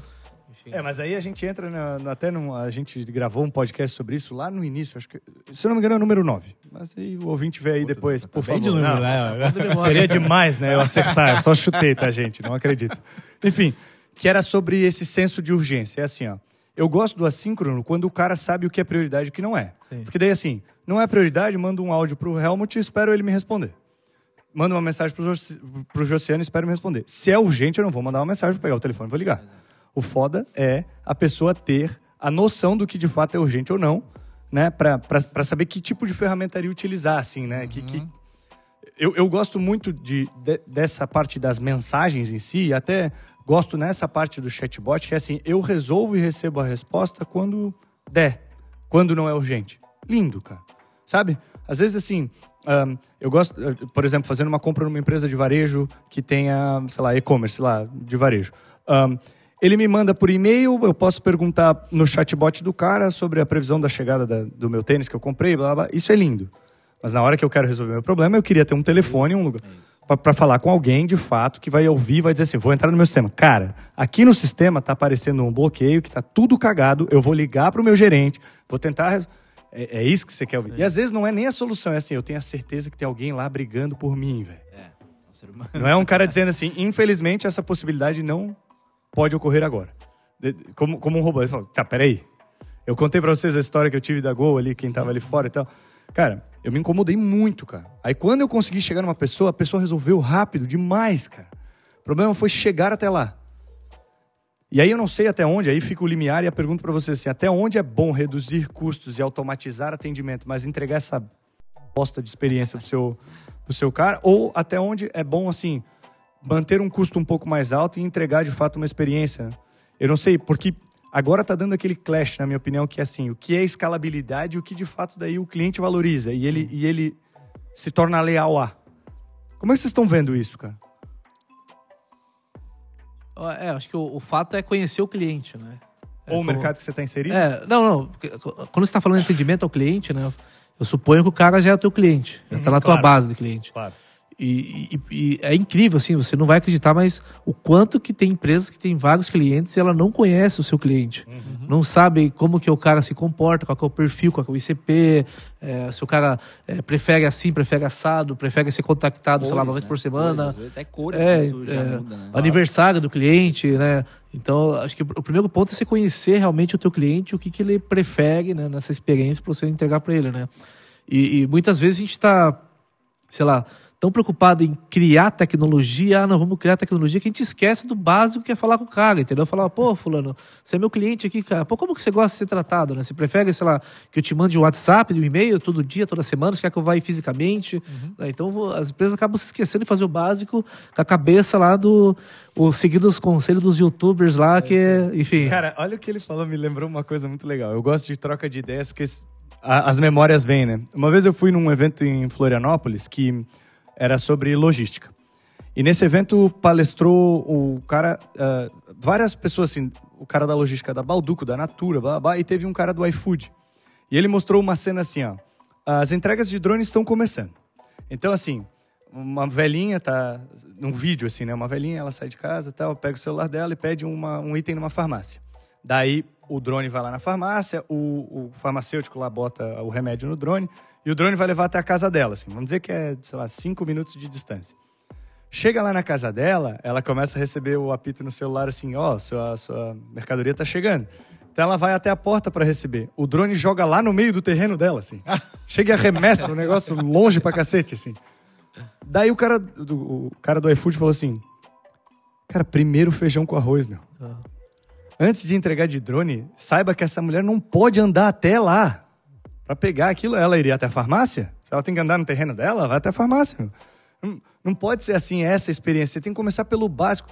Enfim. É, mas aí a gente entra na- até num. A gente gravou um podcast sobre isso lá no início, acho que. Se eu não me engano, é o número 9. Mas aí o ouvinte vê aí depois, por Bem favor. de número, Não, né? Seria demais, né? Eu acertar. Eu só chutei, tá, gente? Não acredito. Enfim, que era sobre esse senso de urgência. É assim, ó. Eu gosto do assíncrono quando o cara sabe o que é prioridade e o que não é. Sim. Porque daí, assim, não é prioridade, mando um áudio pro Helmut e espero ele me responder. Manda uma mensagem pro, Jos- pro Josiano e espero me responder. Se é urgente, eu não vou mandar uma mensagem, vou pegar o telefone e vou ligar. O foda é a pessoa ter a noção do que de fato é urgente ou não, né? Pra saber que tipo de ferramentaria utilizar, assim, né? Que, que, eu, eu gosto muito de, de- dessa parte das mensagens em si, e até gosto nessa parte do chatbot, que é assim, eu resolvo e recebo a resposta quando der, quando não é urgente. Lindo, cara. Sabe? Às vezes, assim, ahn, eu gosto, eh, por exemplo, fazendo uma compra numa empresa de varejo que tenha, sei lá, e-commerce lá, de varejo. Ahn, ele me manda por e-mail, eu posso perguntar no chatbot do cara sobre a previsão da chegada da- do meu tênis que eu comprei, blá, blá. Isso é lindo. Mas na hora que eu quero resolver meu problema, eu queria ter um telefone, um lugar para falar com alguém de fato que vai ouvir, vai dizer assim, vou entrar no meu sistema. Cara, aqui no sistema tá aparecendo um bloqueio que tá tudo cagado. Eu vou ligar pro meu gerente, vou tentar res- é, é isso que você quer ouvir. E às vezes não é nem a solução, é assim, eu tenho a certeza que tem alguém lá brigando por mim, velho. É, um ser humano. Não é um cara dizendo assim, infelizmente essa possibilidade não pode ocorrer agora. Como, como um robô. Ele falou, tá, peraí. Eu contei pra vocês a história que eu tive da Gol ali, quem tava ali fora e tal. Cara, eu me incomodei muito, cara. Aí quando eu consegui chegar numa pessoa, a pessoa resolveu rápido demais, cara. O problema foi chegar até lá. E aí eu não sei até onde, aí fica o limiar e a pergunta pra vocês assim, até onde é bom reduzir custos e automatizar atendimento, mas entregar essa bosta de experiência pro seu, pro seu cara, ou até onde é bom, assim, manter um custo um pouco mais alto e entregar de fato uma experiência. né? Eu não sei, porque agora tá dando aquele clash, na minha opinião, que é assim, o que é escalabilidade e o que de fato daí o cliente valoriza e ele, e ele se torna leal a. Como é que vocês estão vendo isso, cara? É, acho que o, o fato é conhecer o cliente, né? É Ou o como- mercado que você está inserido? É, não, não. Quando você está falando de atendimento ao cliente, né? Eu suponho que o cara já é o teu cliente, já está na tua claro. base de cliente. Claro. E, e- e é incrível, assim, você não vai acreditar, mas o quanto que tem empresas que tem vários clientes e ela não conhece o seu cliente. Não sabe como que o cara se comporta, qual é o perfil, qual é o ICP, é, se o cara é, prefere assim, prefere assado, prefere ser contactado, sei lá, uma Cores, vez né? por semana. Cores, até cores É, isso já é, muda, né? aniversário do cliente, né? Então, acho que o primeiro ponto é você conhecer realmente o teu cliente, o que, que ele prefere né, nessa experiência para você entregar para ele, né? E, e muitas vezes a gente está, sei lá, tão preocupado em criar tecnologia, ah, não, vamos criar tecnologia, que a gente esquece do básico que é falar com o cara, entendeu? Falar, pô, fulano, você é meu cliente aqui, cara, pô, como que você gosta de ser tratado, né? Você prefere, sei lá, que eu te mande um WhatsApp, um e-mail, todo dia, toda semana, você quer que eu vá aí fisicamente? né? Então, vou- as empresas acabam se esquecendo de fazer o básico com a cabeça lá do... O, seguindo os conselhos dos youtubers lá, que é, enfim... Cara, olha o que ele falou, me lembrou uma coisa muito legal. Eu gosto de troca de ideias, porque a- as memórias vêm, né? Uma vez eu fui num evento em Florianópolis que era sobre logística. E nesse evento palestrou o cara, ah, várias pessoas assim, o cara da logística da Balduco, da Natura, blá, blá, e teve um cara do iFood. E ele mostrou uma cena assim, ó. As entregas de drone estão começando. Então, assim, uma velhinha tá num vídeo assim, né? Uma velhinha, ela sai de casa, tal, pega o celular dela e pede uma- um item numa farmácia. Daí o drone vai lá na farmácia, o, o farmacêutico lá bota o remédio no drone e o drone vai levar até a casa dela, assim. Vamos dizer que é, sei lá, cinco minutos de distância. Chega lá na casa dela, ela começa a receber o apito no celular assim, ó, sua, sua mercadoria tá chegando. Então ela vai até a porta para receber. O drone joga lá no meio do terreno dela, assim. Chega e arremessa o negócio longe pra cacete, assim. Daí o cara do, o cara do iFood falou assim: Cara, primeiro feijão com arroz, meu. Antes de entregar de drone, saiba que essa mulher não pode andar até lá. Pra pegar aquilo, ela iria até a farmácia? Se ela tem que andar no terreno dela, vai até a farmácia. Não, não pode ser assim essa experiência. Você tem que começar pelo básico.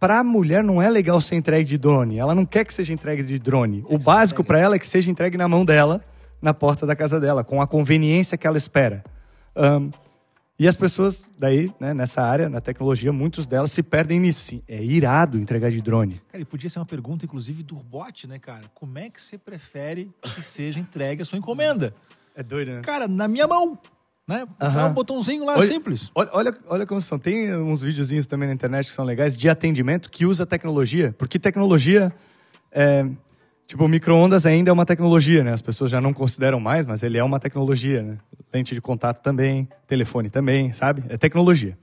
Pra mulher não é legal ser entregue de drone. Ela não quer que seja entregue de drone. O básico pra ela é que seja entregue na mão dela, na porta da casa dela, com a conveniência que ela espera. Ahn, e as pessoas, daí, né, nessa área, na tecnologia, muitos delas se perdem nisso. Assim, é irado entregar de drone. Cara, e podia ser uma pergunta, inclusive, do bot, né, cara? Como é que você prefere que seja entregue a sua encomenda? É doido, né? Cara, na minha mão, né? É um botãozinho lá Olha- simples. Olha, olha, olha como são. Tem uns videozinhos também na internet que são legais de atendimento que usa tecnologia. Porque tecnologia. É, tipo, micro-ondas ainda é uma tecnologia, né? As pessoas já não consideram mais, mas ele é uma tecnologia, né? Lente de contato também, telefone também, sabe? É tecnologia.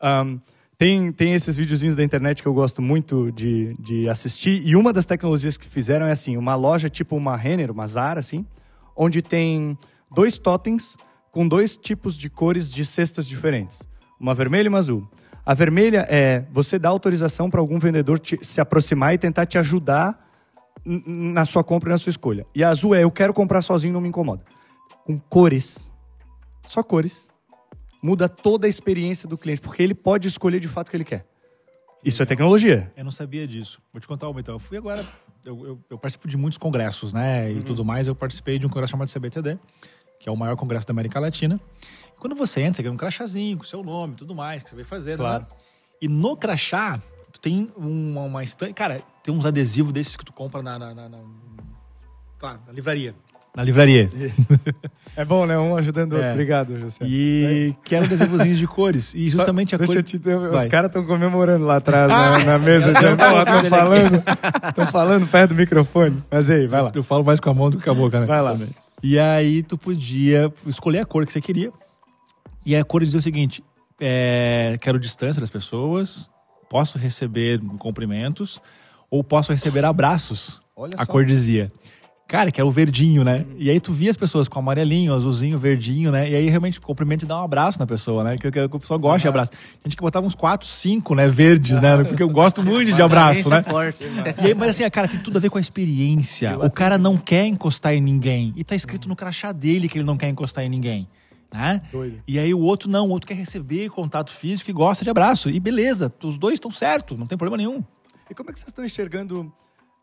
Ahn, tem, tem esses videozinhos da internet que eu gosto muito de, de assistir. E uma das tecnologias que fizeram é assim: uma loja tipo uma Renner, uma Zara, assim, onde tem dois totens com dois tipos de cores de cestas diferentes. Uma vermelha e uma azul. A vermelha é você dá autorização para algum vendedor te- se aproximar e tentar te ajudar na sua compra e na sua escolha. E a azul é eu quero comprar sozinho, não me incomoda. Com cores. Só cores. Muda toda a experiência do cliente, porque ele pode escolher de fato o que ele quer. Isso é tecnologia. Eu não sabia disso. Vou te contar uma então. Eu fui agora. Eu, eu- eu participo de muitos congressos, né? E tudo mais. Eu participei de um congresso chamado CBTD, que é o maior congresso da América Latina. E quando você entra, você ganha um crachazinho com seu nome tudo mais, que você vai fazer, Claro. né? E no crachá, tu tem uma, uma estante. Cara, tem uns adesivos desses que tu compra na. na, na, na- tá, na livraria. Na livraria. É bom, né? Um ajudando o outro. É. Obrigado, José. E que eram adesivozinhos de cores. E Só- justamente a deixa cor. eu te os Vai. caras estão comemorando lá atrás, na, na mesa. Estão falando, tão falando perto do microfone. Mas aí, vai lá. Eu falo mais com a mão do que com a boca, né? Vai lá. E aí tu podia escolher a cor que você queria. E a cor dizia o seguinte: é, quero distância das pessoas, posso receber cumprimentos ou posso receber abraços. Olha a só. cor dizia. Cara, que é o verdinho, né? E aí tu via as pessoas com amarelinho, azulzinho, verdinho, né? E aí realmente cumprimenta e dá um abraço na pessoa, né? Que, que a pessoa gosta de abraço. A gente que botava uns quatro, cinco, né? Verdes, né? Porque eu gosto muito de abraço, né? Forte. E aí, mas assim, cara, tem tudo a ver com a experiência. O cara não quer encostar em ninguém. E tá escrito no crachá dele que ele não quer encostar em ninguém. Né? Doido. E aí o outro não, o outro quer receber contato físico e gosta de abraço. E beleza, os dois estão certos, não tem problema nenhum. E como é que vocês estão enxergando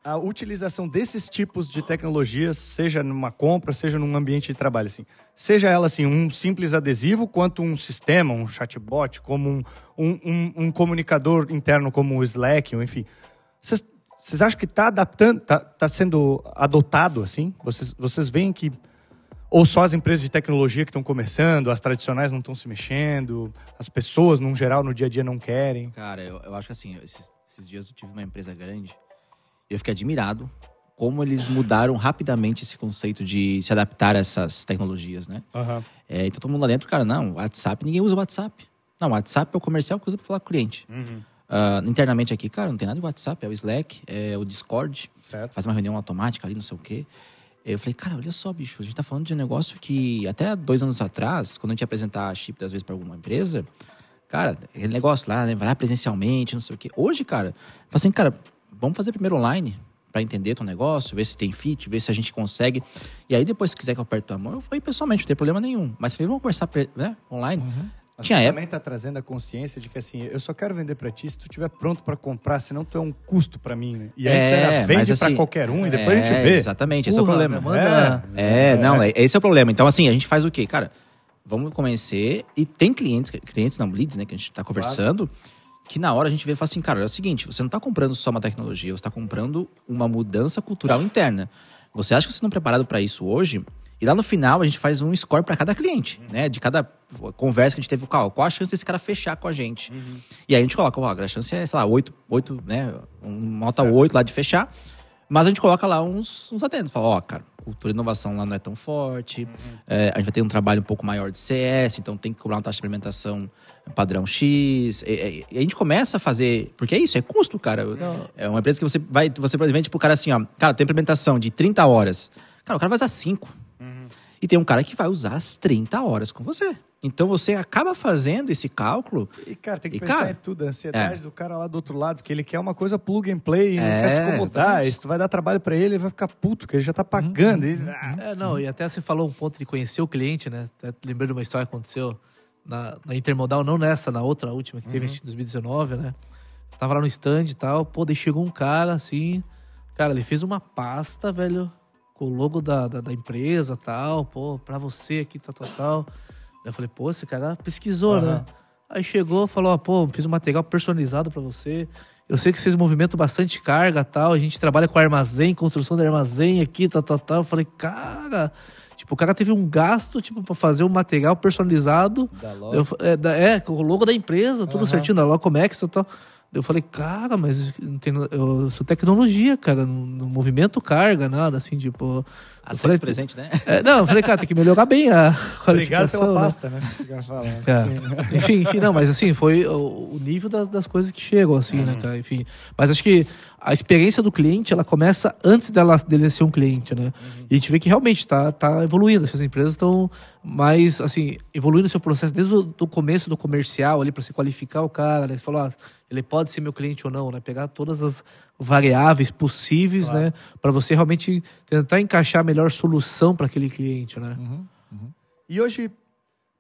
a utilização desses tipos de tecnologias, seja numa compra, seja num ambiente de trabalho, assim? Seja ela, assim, um simples adesivo, quanto um sistema, um chatbot, como um, um, um- comunicador interno como o Slack, ou enfim. Vocês, vocês acham que está adaptando, está tá sendo adotado, assim? Vocês, vocês veem que... Ou só as empresas de tecnologia que estão começando, as tradicionais não estão se mexendo, as pessoas, num geral, no dia a dia não querem. Cara, eu, eu acho que assim, esses, esses dias eu tive uma empresa grande e eu fiquei admirado como eles mudaram rapidamente esse conceito de se adaptar a essas tecnologias, né? Aham. É, então todo mundo lá dentro, cara, não, WhatsApp, ninguém usa WhatsApp. Não, WhatsApp é o comercial que usa pra falar com o cliente. Ah, internamente aqui, cara, não tem nada de WhatsApp, é o Slack, é o Discord, Certo. faz uma reunião automática ali, não sei o quê. Eu falei, cara, olha só, bicho, a gente tá falando de um negócio que até dois anos atrás, quando a gente ia apresentar a chip, às vezes, pra alguma empresa, cara, aquele negócio lá, né, vai lá presencialmente, não sei o quê. Hoje, cara, eu assim, cara, vamos fazer primeiro online pra entender teu negócio, ver se tem fit, ver se a gente consegue. E aí, depois, se quiser que eu aperte tua mão, eu falei pessoalmente, não tem problema nenhum. Mas falei, vamos conversar né, online. Mas Tinha época- também tá trazendo a consciência de que assim, eu só quero vender pra ti se tu estiver pronto pra comprar, senão tu é um custo pra mim, né? E antes É, era vende pra assim, qualquer um e depois a gente É, vê. Exatamente, esse é o problema. né, manda- É, não, é- esse é o problema. Então, assim, a gente faz o quê? Cara, vamos convencer. E tem clientes, clientes não, leads, né, que a gente tá conversando, que na hora a gente vê e fala assim, cara, é o seguinte, você não tá comprando só uma tecnologia, você tá comprando uma mudança cultural interna. Você acha que você não é preparado para isso hoje? E lá no final a gente faz um score para cada cliente, né? De cada conversa que a gente teve, qual, qual a chance desse cara fechar com a gente. E aí a gente coloca, ó, a chance é, sei lá, 8, 8 né? Um nota 8 lá de fechar. Mas a gente coloca lá uns, uns atentos. Fala, ó, cara, cultura e inovação lá não é tão forte. É, a gente vai ter um trabalho um pouco maior de CS, então tem que cobrar uma taxa de implementação padrão X. E, e- e a gente começa a fazer. Porque é isso, é custo, cara. É uma empresa que você vai. Você vende pro cara assim, ó. Cara, tem implementação de 30 horas. Cara, o cara vai usar 5. E tem um cara que vai usar as 30 horas com você. Então você acaba fazendo esse cálculo. E, cara, tem que E, pensar cara, em tudo. A ansiedade é. do cara lá do outro lado, que ele quer uma coisa plug and play, não É, quer se incomodar. exatamente. Isso vai dar trabalho pra ele, ele vai ficar puto, porque ele já tá pagando. E- ah, É, não, e até você falou um ponto de conhecer o cliente, né? Até lembrei de uma história que aconteceu na, na Intermodal, não nessa, na outra, última que teve que em 2019, né? Tava lá no stand e tal, pô, daí chegou um cara assim, cara, ele fez uma pasta, velho, o logo da, da, da empresa tal, pô, pra você aqui, tal, tal, tal. Daí eu falei, pô, esse cara pesquisou, né? Aham. Aí chegou, falou, ó, pô, fiz um material personalizado pra você. Eu sei que vocês movimentam bastante carga tal. A gente trabalha com armazém, construção de armazém aqui, tal, tal, tal. Eu falei, cara. Tipo, o cara teve um gasto, tipo, pra fazer um material personalizado. Da loja. Eu é, da- é, com o logo da empresa, tudo Aham. certinho, da Locomex e tal. Eu falei, cara, mas eu sou tecnologia, cara. Não, não movimento carga, nada, assim, tipo. Eu Aceita falei, presente, né? é, não, eu falei, cara, tem que melhorar bem a Obrigado qualificação. pela né? pasta, né? Fala. É. Enfim, enfim, não, mas assim, foi o, nível das, das coisas que chegam, assim, né, cara? Enfim. Mas acho que a experiência do cliente, ela começa antes dela, dele ser um cliente, né? E a gente vê que realmente tá, tá evoluindo. Essas empresas estão mais, assim, evoluindo o seu processo desde o do começo do comercial ali, para se qualificar o cara, né? Você falou, ah, ele pode ser meu cliente ou não, né? Pegar todas as variáveis possíveis, né? Para você realmente tentar encaixar a melhor solução para aquele cliente, né? E hoje,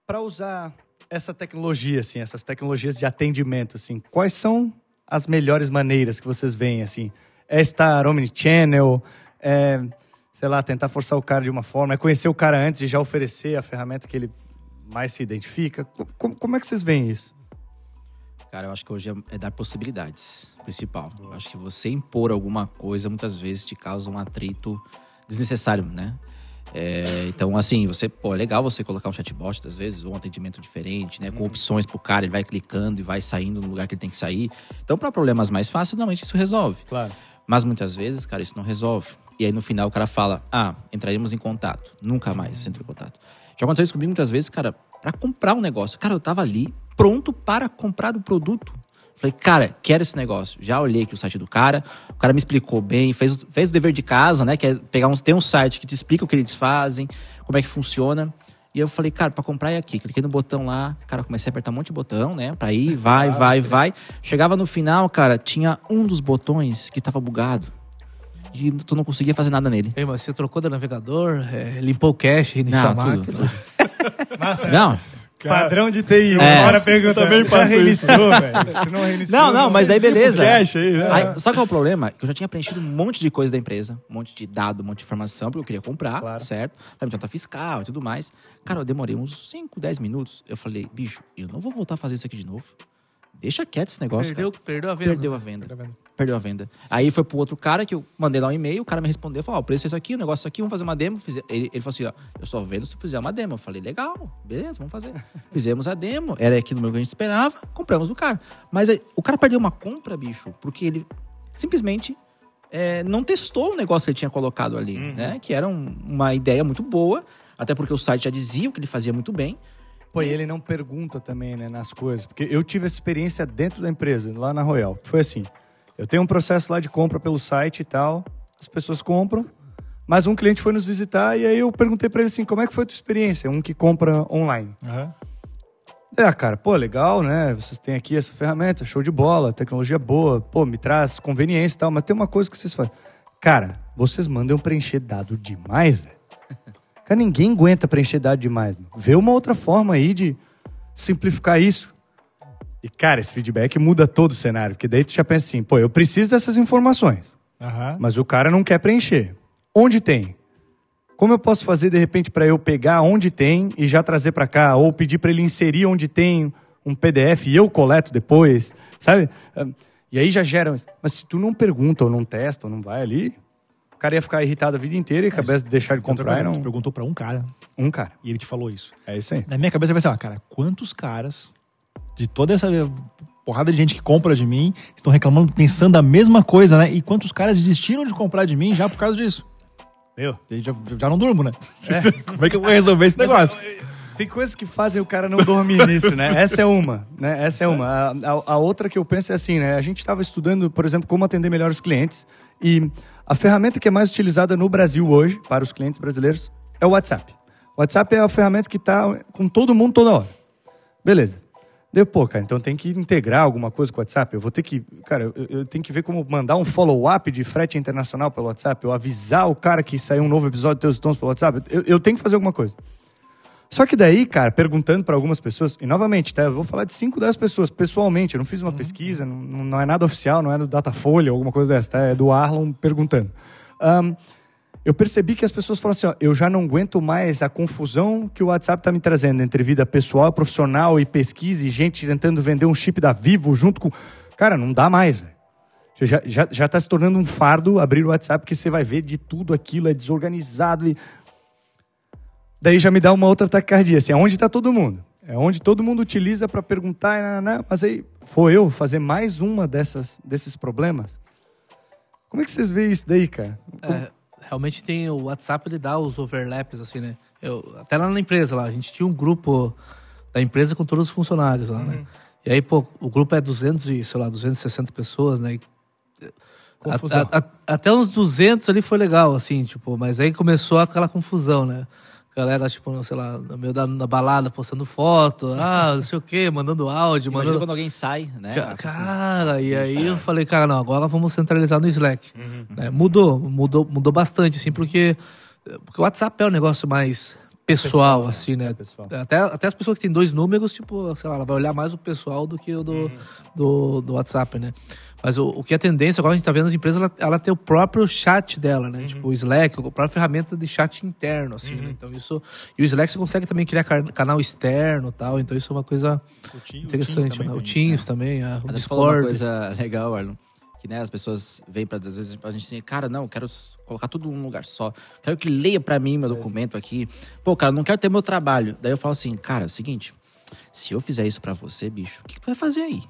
para usar essa tecnologia, assim, essas tecnologias de atendimento, assim, quais são as melhores maneiras que vocês veem, assim? É estar omnichannel, é, sei lá, tentar forçar o cara de uma forma, é conhecer o cara antes e já oferecer a ferramenta que ele mais se identifica? Co- Como, como é que vocês veem isso? Cara, eu acho que hoje é, é dar possibilidades, principal. Eu acho que você impor alguma coisa muitas vezes te causa um atrito desnecessário, né? É, então, assim, você, pô, é legal você colocar um chatbot, às vezes, ou um atendimento diferente, né? Com opções pro cara, ele vai clicando e vai saindo no lugar que ele tem que sair. Então, para problemas mais fáceis, normalmente isso resolve. Claro. Mas muitas vezes, cara, isso não resolve. E aí no final o cara fala: Ah, entraremos em contato. Nunca mais você entra em contato. Já aconteceu isso comigo muitas vezes, cara, pra comprar um negócio. Cara, eu tava ali, pronto para comprar o produto. Falei, cara, quero esse negócio. Já olhei aqui o site do cara, o cara me explicou bem, fez, o- fez o dever de casa, né? Que é pegar uns. Tem um site que te explica o que eles fazem, como é que funciona. E eu falei, cara, pra comprar é aqui. Cliquei no botão lá, cara, comecei a apertar um monte de botão, né? Pra ir, vai, vai, vai. Chegava no final, cara, tinha um dos botões que tava bugado. E tu não conseguia fazer nada nele. Ei, mas você trocou de navegador, é, limpou o cache, reiniciou a Não, máquina. tudo, tudo. Nossa, Não, Padrão de TI. É. Uma hora pergunta, também já faço reiniciou, velho? Se não reiniciou... Não, não, mas aí beleza. Cash aí, né? Aí, só que é o problema? Que eu já tinha preenchido um monte de coisa da empresa, um monte de dado, um monte de informação, porque eu queria comprar, Claro. certo? Pra nota fiscal e tudo mais. Cara, eu demorei uns 5, 10 minutos. Eu falei, bicho, eu não vou voltar a fazer isso aqui de novo. Deixa quieto esse negócio. Perdeu, cara. perdeu a venda. Perdeu a venda. Perdeu a venda. Aí foi pro outro cara que eu mandei lá um e-mail, o cara me respondeu, falou, ó, o preço é isso aqui, o negócio é isso aqui, vamos fazer uma demo. Ele, ele falou assim, ó, eu só vendo se tu fizer uma demo. Eu falei, legal, beleza, vamos fazer. Fizemos a demo, era aquilo mesmo que a gente esperava, compramos o cara. Mas aí, o cara perdeu uma compra, bicho, porque ele simplesmente é, não testou o negócio que ele tinha colocado ali, né? Que era um- uma ideia muito boa, até porque o site já dizia o que ele fazia muito bem. Pô, e ele não pergunta também, né, nas coisas. Porque eu tive essa experiência dentro da empresa, lá na Royal. Foi assim, eu tenho um processo lá de compra pelo site e tal, as pessoas compram, mas um cliente foi nos visitar e aí eu perguntei pra ele assim, como é que foi a tua experiência? Um que compra online. Aham. É, cara, pô, legal, né? Vocês têm aqui essa ferramenta, show de bola, tecnologia boa, pô, me traz conveniência e tal, mas tem uma coisa que vocês fazem. Cara, vocês mandam preencher dado demais, velho. Cara, ninguém aguenta preencher dado demais. Mano. Vê uma outra forma aí de. simplificar isso. E, cara, esse feedback muda todo o cenário, porque daí tu já pensa assim, pô, eu preciso dessas informações, Aham. mas o cara não quer preencher. Onde tem? Como eu posso fazer, de repente, para eu pegar onde tem e já trazer para cá? Ou pedir para ele inserir onde tem um PDF e eu coleto depois, sabe? E aí já gera... Mas se tu não pergunta ou não testa ou não vai ali, cara ia ficar irritado a vida inteira e acabou de deixar de comprar Tu não... perguntou pra um cara Um cara. e ele te falou isso. É isso aí. Na minha cabeça vai ser, ah, cara, quantos caras de toda essa porrada de gente que compra de mim estão reclamando, pensando a mesma coisa, né? E quantos caras desistiram de comprar de mim já por causa disso? Meu, Eu já, já não durmo, né? Como é que eu vou resolver esse negócio? Tem coisas que fazem o cara não dormir nisso, né? Essa é uma, né? Essa é uma. A, a- a outra que eu penso é assim, né? A gente estava estudando, por exemplo, como atender melhor os clientes e a ferramenta que é mais utilizada no Brasil hoje para os clientes brasileiros é o WhatsApp. O WhatsApp é a ferramenta que está com todo mundo toda hora. Beleza. Deu, pô, cara, então tem que integrar alguma coisa com o WhatsApp. Eu vou ter que, cara, eu, eu tenho que ver como mandar um follow-up de frete internacional pelo WhatsApp, eu avisar o cara que saiu um novo episódio de Teus Tons pelo WhatsApp. Eu, eu tenho que fazer alguma coisa. Só que daí, cara, perguntando para algumas pessoas, e novamente, tá? Eu vou falar de 5, 10 pessoas pessoalmente, eu não fiz uma pesquisa, não, não é nada oficial, não é do Datafolha alguma coisa dessa, tá? É do Arlon perguntando. Ahn, eu percebi que as pessoas falam assim, ó, eu já não aguento mais a confusão que o WhatsApp tá me trazendo entre vida pessoal, profissional e pesquisa e gente tentando vender um chip da Vivo junto com... Cara, não dá mais, velho. Já, já, já tá se tornando um fardo abrir o WhatsApp, porque você vai ver de tudo aquilo, é desorganizado e... Daí já me dá uma outra taquicardia, assim, aonde está todo mundo? É onde todo mundo utiliza para perguntar, né, né, né, mas aí vou eu fazer mais uma dessas, desses problemas? Como é que vocês veem isso daí, cara? É, realmente tem o WhatsApp, ele dá os overlaps, assim, né? Eu, até lá na empresa, lá, a gente tinha um grupo da empresa com todos os funcionários lá, né? E aí, pô, o grupo é 200 e, sei lá, 260 pessoas, né? Confusão. a- a- até uns 200 ali foi legal, assim, tipo, mas aí começou aquela confusão, né? Galera, tipo, sei lá, no meio da na balada, postando foto, ah, não sei o quê, mandando áudio, Imagina mandando... quando alguém sai, né? Ca- Cara, e aí eu falei, cara, não, agora vamos centralizar no Slack. Né, Mudou, mudou, mudou bastante, assim, porque, porque o WhatsApp é um negócio mais pessoal, assim, né? pessoal. Até, até as pessoas que têm dois números, tipo, sei lá, ela vai olhar mais o pessoal do que o do, do, do WhatsApp, né? Mas o, o que é tendência, agora a gente tá vendo as empresas, ela, ela tem o próprio chat dela, né? Tipo, o Slack, a própria ferramenta de chat interno, assim, né? Então isso... E o Slack você consegue também criar canal externo e tal, então isso é uma coisa O Teams- interessante, também né? O Teams né? também, a- o Mas você falou uma Discord. coisa legal, Arlon. Que né, as pessoas vêm para às vezes pra gente assim, cara, não, quero colocar tudo num lugar só. Quero que leia pra mim meu documento aqui. Pô, cara, não quero ter meu trabalho. Daí eu falo assim, cara, é o seguinte, se eu fizer isso pra você, bicho, o que, que tu vai fazer aí?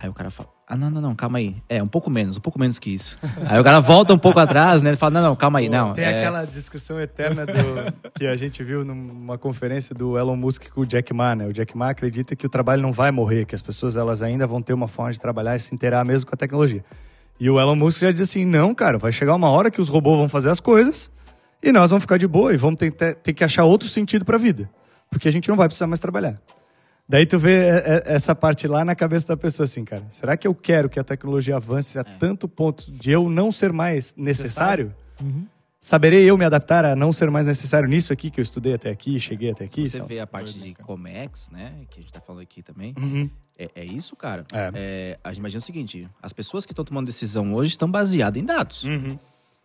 Aí o cara fala, ah, não, não, não, calma aí. É, um pouco menos, um pouco menos que isso. aí o cara volta um pouco atrás, né? Ele fala, não, não, calma aí, não. Tem é- aquela discussão eterna do, que a gente viu numa conferência do Elon Musk com o Jack Ma, né? O Jack Ma acredita que o trabalho não vai morrer, que as pessoas elas ainda vão ter uma forma de trabalhar e se inteirar mesmo com a tecnologia. E o Elon Musk já diz assim, não, cara, vai chegar uma hora que os robôs vão fazer as coisas e nós vamos ficar de boa e vamos ter, ter, ter que achar outro sentido para a vida, porque a gente não vai precisar mais trabalhar. Daí tu vê é, é, essa parte lá na cabeça da pessoa assim, cara. Será que eu quero que a tecnologia avance a tanto ponto de eu não ser mais necessário? Saberei eu me adaptar a não ser mais necessário nisso aqui que eu estudei até aqui, cheguei até aqui? Se você vê a parte de Comex, né? Que a gente tá falando aqui também. Uhum. É, é isso, cara. É. É, a gente imagina o seguinte: as pessoas que estão tomando decisão hoje estão baseadas em dados, Uhum.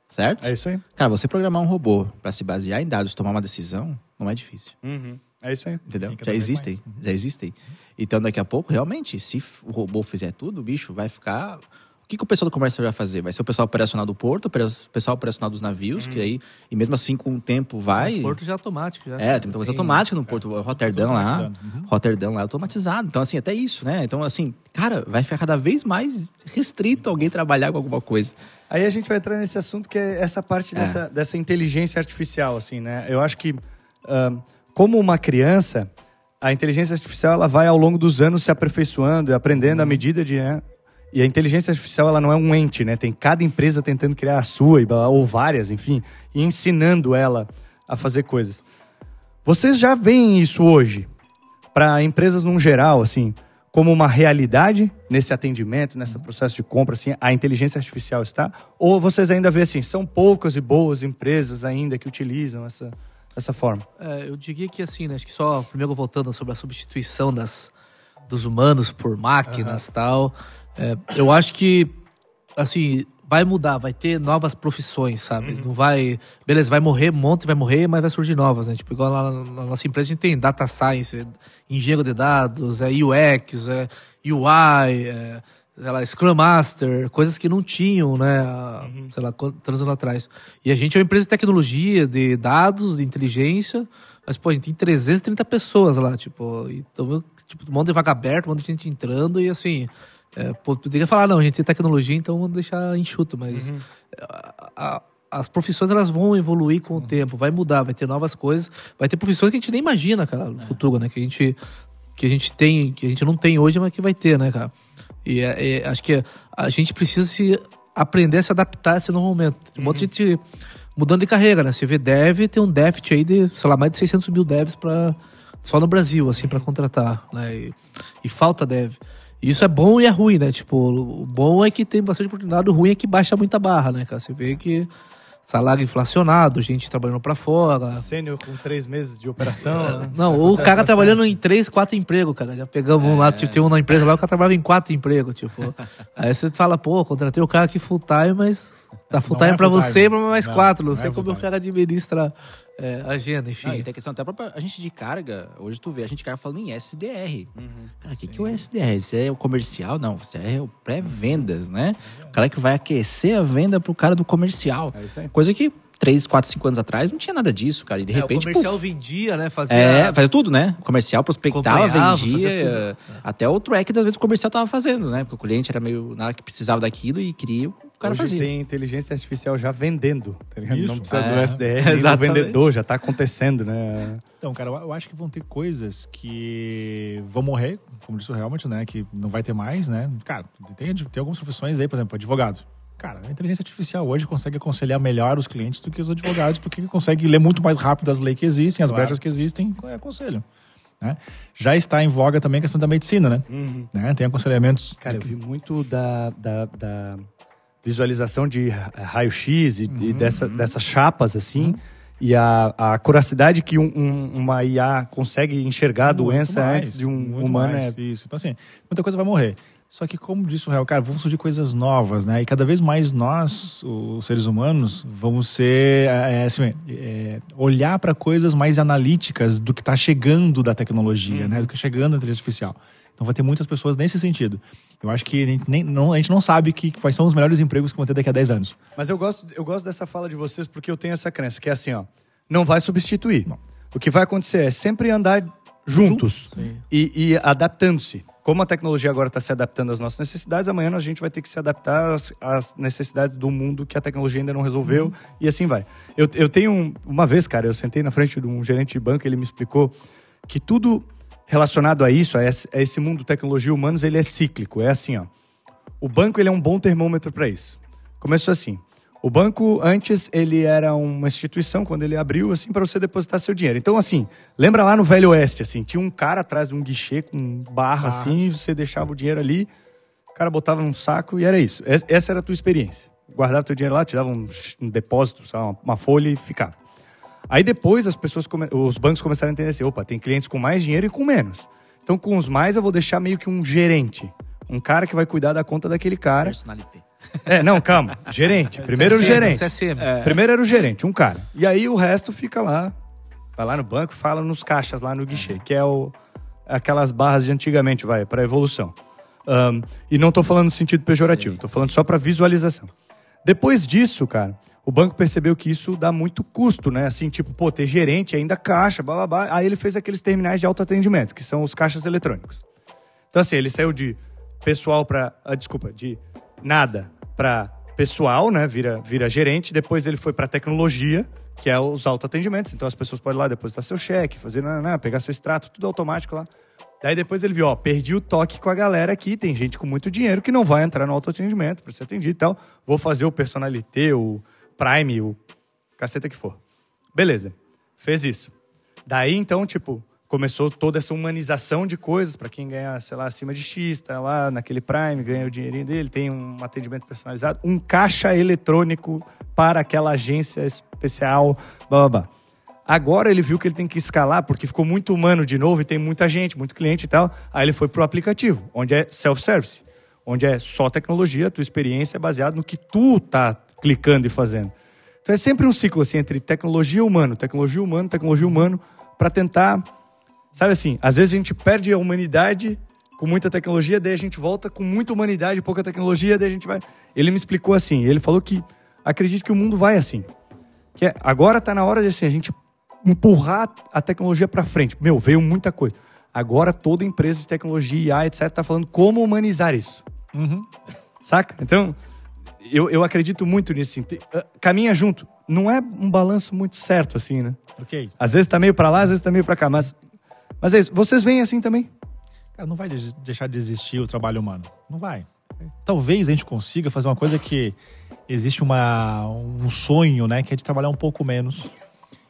certo? É isso aí. Cara, você programar um robô para se basear em dados e tomar uma decisão não é difícil. Uhum. É isso aí. Entendeu? Tem Já existem. Já existem. Então, daqui a pouco, realmente, se o robô fizer tudo, o bicho vai ficar. O que, que o pessoal do comércio vai fazer? Vai ser o pessoal operacional do porto, o pessoal operacional dos navios, que aí, e mesmo assim, com o tempo vai. O Porto já é automático. Já. É, tem muita coisa automática no Porto Roterdã lá. Uhum. Roterdã lá é automatizado. Então, assim, até isso, né? Então, assim, cara, vai ficar cada vez mais restrito alguém trabalhar com alguma coisa. Aí a gente vai entrar nesse assunto que é essa parte É. dessa, dessa inteligência artificial, assim, né? Eu acho que, ahn, como uma criança, a inteligência artificial ela vai ao longo dos anos se aperfeiçoando e aprendendo à medida de, né? E a inteligência artificial ela não é um ente, né? Tem cada empresa tentando criar a sua ou várias, enfim, e ensinando ela a fazer coisas. Vocês já veem isso hoje para empresas num geral, assim, como uma realidade nesse atendimento, nesse processo de compra, assim, a inteligência artificial está? Ou vocês ainda veem assim, são poucas e boas empresas ainda que utilizam essa, dessa forma? É, eu diria que assim, né? Acho que só primeiro voltando sobre a substituição das, dos humanos por máquinas e tal. é, eu acho que assim, vai mudar, vai ter novas profissões, sabe? Não vai. Beleza, vai morrer, um monte vai morrer, mas vai surgir novas, né? Tipo, igual lá na, nossa empresa a gente tem data science, engenheiro de dados, é UX, é UI, é, sei lá, Scrum Master, coisas que não tinham, né? há, Sei lá, quantos anos atrás. E a gente é uma empresa de tecnologia, de dados, de inteligência, mas, pô, a gente tem 330 pessoas lá, tipo, então, tipo, um monte de vaga aberta, um monte de gente entrando e assim. É, pô, poderia falar, não, a gente tem tecnologia, então vamos deixar enxuto, mas a- a- as profissões elas vão evoluir com o tempo, vai mudar, vai ter novas coisas, vai ter profissões que a gente nem imagina, cara, no futuro, né? Que a gente que a gente tem, que a gente não tem hoje, mas que vai ter, né, cara? E é- é- acho que a gente precisa se aprender a se adaptar a esse novo momento. Tem um monte de gente mudando de carreira, né? Você vê dev, tem um déficit aí de, sei lá, mais de 600 mil devs para só no Brasil, assim, para contratar, né? E, e falta dev. E Isso é bom e é ruim, né? Tipo, o bom é que tem bastante oportunidade, o ruim é que baixa muita barra, né, cara? Você vê que salário inflacionado, gente trabalhando pra fora. Sênior com três meses de operação. né? Não, o cara trabalhando em três, quatro empregos, cara. Já pegamos um lá, tipo, tem um na empresa lá, o cara trabalhava em quatro empregos, tipo. Aí você fala, pô, contratei o cara aqui full time, mas tá full time é pra full você e pra mais Não, quatro. Não, não sei é como o cara administra é, agenda, enfim. Não, e tem questão até a própria a gente de carga. Hoje tu vê a gente de carga falando em SDR. Cara, o que, que é o SDR? Isso é o comercial? Não, isso é o pré-vendas, né? O cara que vai aquecer a venda pro cara do comercial. É isso aí. Coisa que 3, 4, 5 anos atrás não tinha nada disso, cara. E de É, o repente. comercial puf, vendia, né? Fazia. é, fazia tudo, né? Comercial, prospectava, vendia. fazia Até o track, das vezes, o comercial tava fazendo, né? Porque o cliente era meio nada que precisava daquilo e queria, o cara Hoje fazia. tem inteligência artificial já vendendo, tá ligado? Isso. Não precisa do É, SDR, do exatamente. vendedor, já tá acontecendo, né? Então, cara, eu eu acho que vão ter coisas que vão morrer, como disse o Helmut, né? Que não vai ter mais, né? Cara, tem, tem algumas profissões aí, por exemplo, advogado. Cara, a inteligência artificial hoje consegue aconselhar melhor os clientes do que os advogados, porque consegue ler muito mais rápido as leis que existem, as Claro. brechas que existem, é aconselho. Né? Já está em voga também a questão da medicina, né? né? Tem aconselhamentos. Cara, eu vi muito da, da, da visualização de ra- raio-x e, Uhum, e dessa, dessas chapas, assim, e a, a curacidade que um- um- uma IA consegue enxergar a doença mais, antes de um humano. mais, É... Isso. Então, assim, muita coisa vai morrer. Só que, como disse o Real, cara, vão surgir coisas novas, né? E cada vez mais nós, os seres humanos, vamos ser, é, assim, é, olhar para coisas mais analíticas do que está chegando da tecnologia, né? Do que chegando da inteligência artificial. Então, vai ter muitas pessoas nesse sentido. Eu acho que a gente, nem, não, a gente não sabe que, quais são os melhores empregos que vão ter daqui a 10 anos. Mas eu gosto, eu gosto dessa fala de vocês porque eu tenho essa crença, que é assim, ó, não vai substituir. Não. O que vai acontecer é sempre andar juntos Sim. e, e adaptando-se. Como a tecnologia agora está se adaptando às nossas necessidades, amanhã a gente vai ter que se adaptar às, às necessidades do mundo que a tecnologia ainda não resolveu e assim vai. Eu, eu tenho um- uma vez, cara, eu sentei na frente de um gerente de banco, ele me explicou que tudo relacionado a isso, a esse, a esse mundo tecnologia humanos, ele é cíclico. É assim, ó. O banco ele é um bom termômetro para isso. Começou assim. O banco antes ele era uma instituição quando ele abriu assim para você depositar seu dinheiro. Então assim, lembra lá no Velho Oeste assim, tinha um cara atrás de um guichê com barra assim, você deixava o dinheiro ali, o cara botava num saco e era isso. Es- Essa era a tua experiência. Guardava teu dinheiro lá, te dava um, um depósito, sabe, uma, folha e ficava. Aí depois as pessoas, os bancos começaram a entender assim, opa, tem clientes com mais dinheiro e com menos. Então com os mais eu vou deixar meio que um gerente, um cara que vai cuidar da conta daquele cara. Personalité. É, não, calma, gerente. Primeiro era o gerente. CSM. Primeiro era o gerente, um cara. E aí o resto fica lá, vai lá no banco, fala nos caixas lá no guichê, que é o, aquelas barras de antigamente, vai, para evolução. Ahn, e não tô falando no sentido pejorativo, tô falando só para visualização. Depois disso, cara, o banco percebeu que isso dá muito custo, né? Assim, tipo, pô, ter gerente, ainda caixa, blá blá blá. Aí ele fez aqueles terminais de autoatendimento, que são os caixas eletrônicos. Então, assim, ele saiu de pessoal para. Ah, desculpa, de nada para pessoal, né? Vira, vira gerente. Depois ele foi para tecnologia, que é os autoatendimentos. Então as pessoas podem ir lá depositar seu cheque, fazer, né, né, pegar seu extrato, tudo automático lá. Daí depois ele viu, ó, perdi o toque com a galera aqui. Tem gente com muito dinheiro que não vai entrar no autoatendimento para ser atendido e tal. Vou fazer o personalité, o Prime, o caceta que for. Beleza. Fez isso. Daí, então, tipo, começou toda essa humanização de coisas para quem ganha, sei lá, acima de X, tá lá naquele Prime, ganha o dinheirinho dele, tem um atendimento personalizado, um caixa eletrônico para aquela agência especial, blá blá blá. Agora ele viu que ele tem que escalar, porque ficou muito humano de novo e tem muita gente, muito cliente e tal. Aí ele foi pro aplicativo, onde é self-service, onde é só tecnologia, tua experiência é baseada no que tu tá clicando e fazendo. Então é sempre um ciclo assim entre tecnologia humano, tecnologia humano, tecnologia humano, para tentar, sabe assim, às vezes a gente perde a humanidade com muita tecnologia, daí a gente volta com muita humanidade e pouca tecnologia, daí a gente vai. Ele me explicou assim, ele falou que acredito que o mundo vai assim. Que é, agora tá na hora de assim, a gente empurrar a tecnologia para frente. Meu, veio muita coisa. Agora toda empresa de tecnologia, IA, etc, tá falando como humanizar isso. Uhum. Saca? Então, eu, eu acredito muito nisso. assim. Ah, Caminha junto. Não é um balanço muito certo, assim, né? Ok. Às vezes tá meio pra lá, às vezes tá meio pra cá. Mas, mas é isso. Vocês veem assim também? Cara, não vai deixar de existir o trabalho humano. Não vai. Talvez a gente consiga fazer uma coisa que existe uma, um sonho, né? Que é de trabalhar um pouco menos.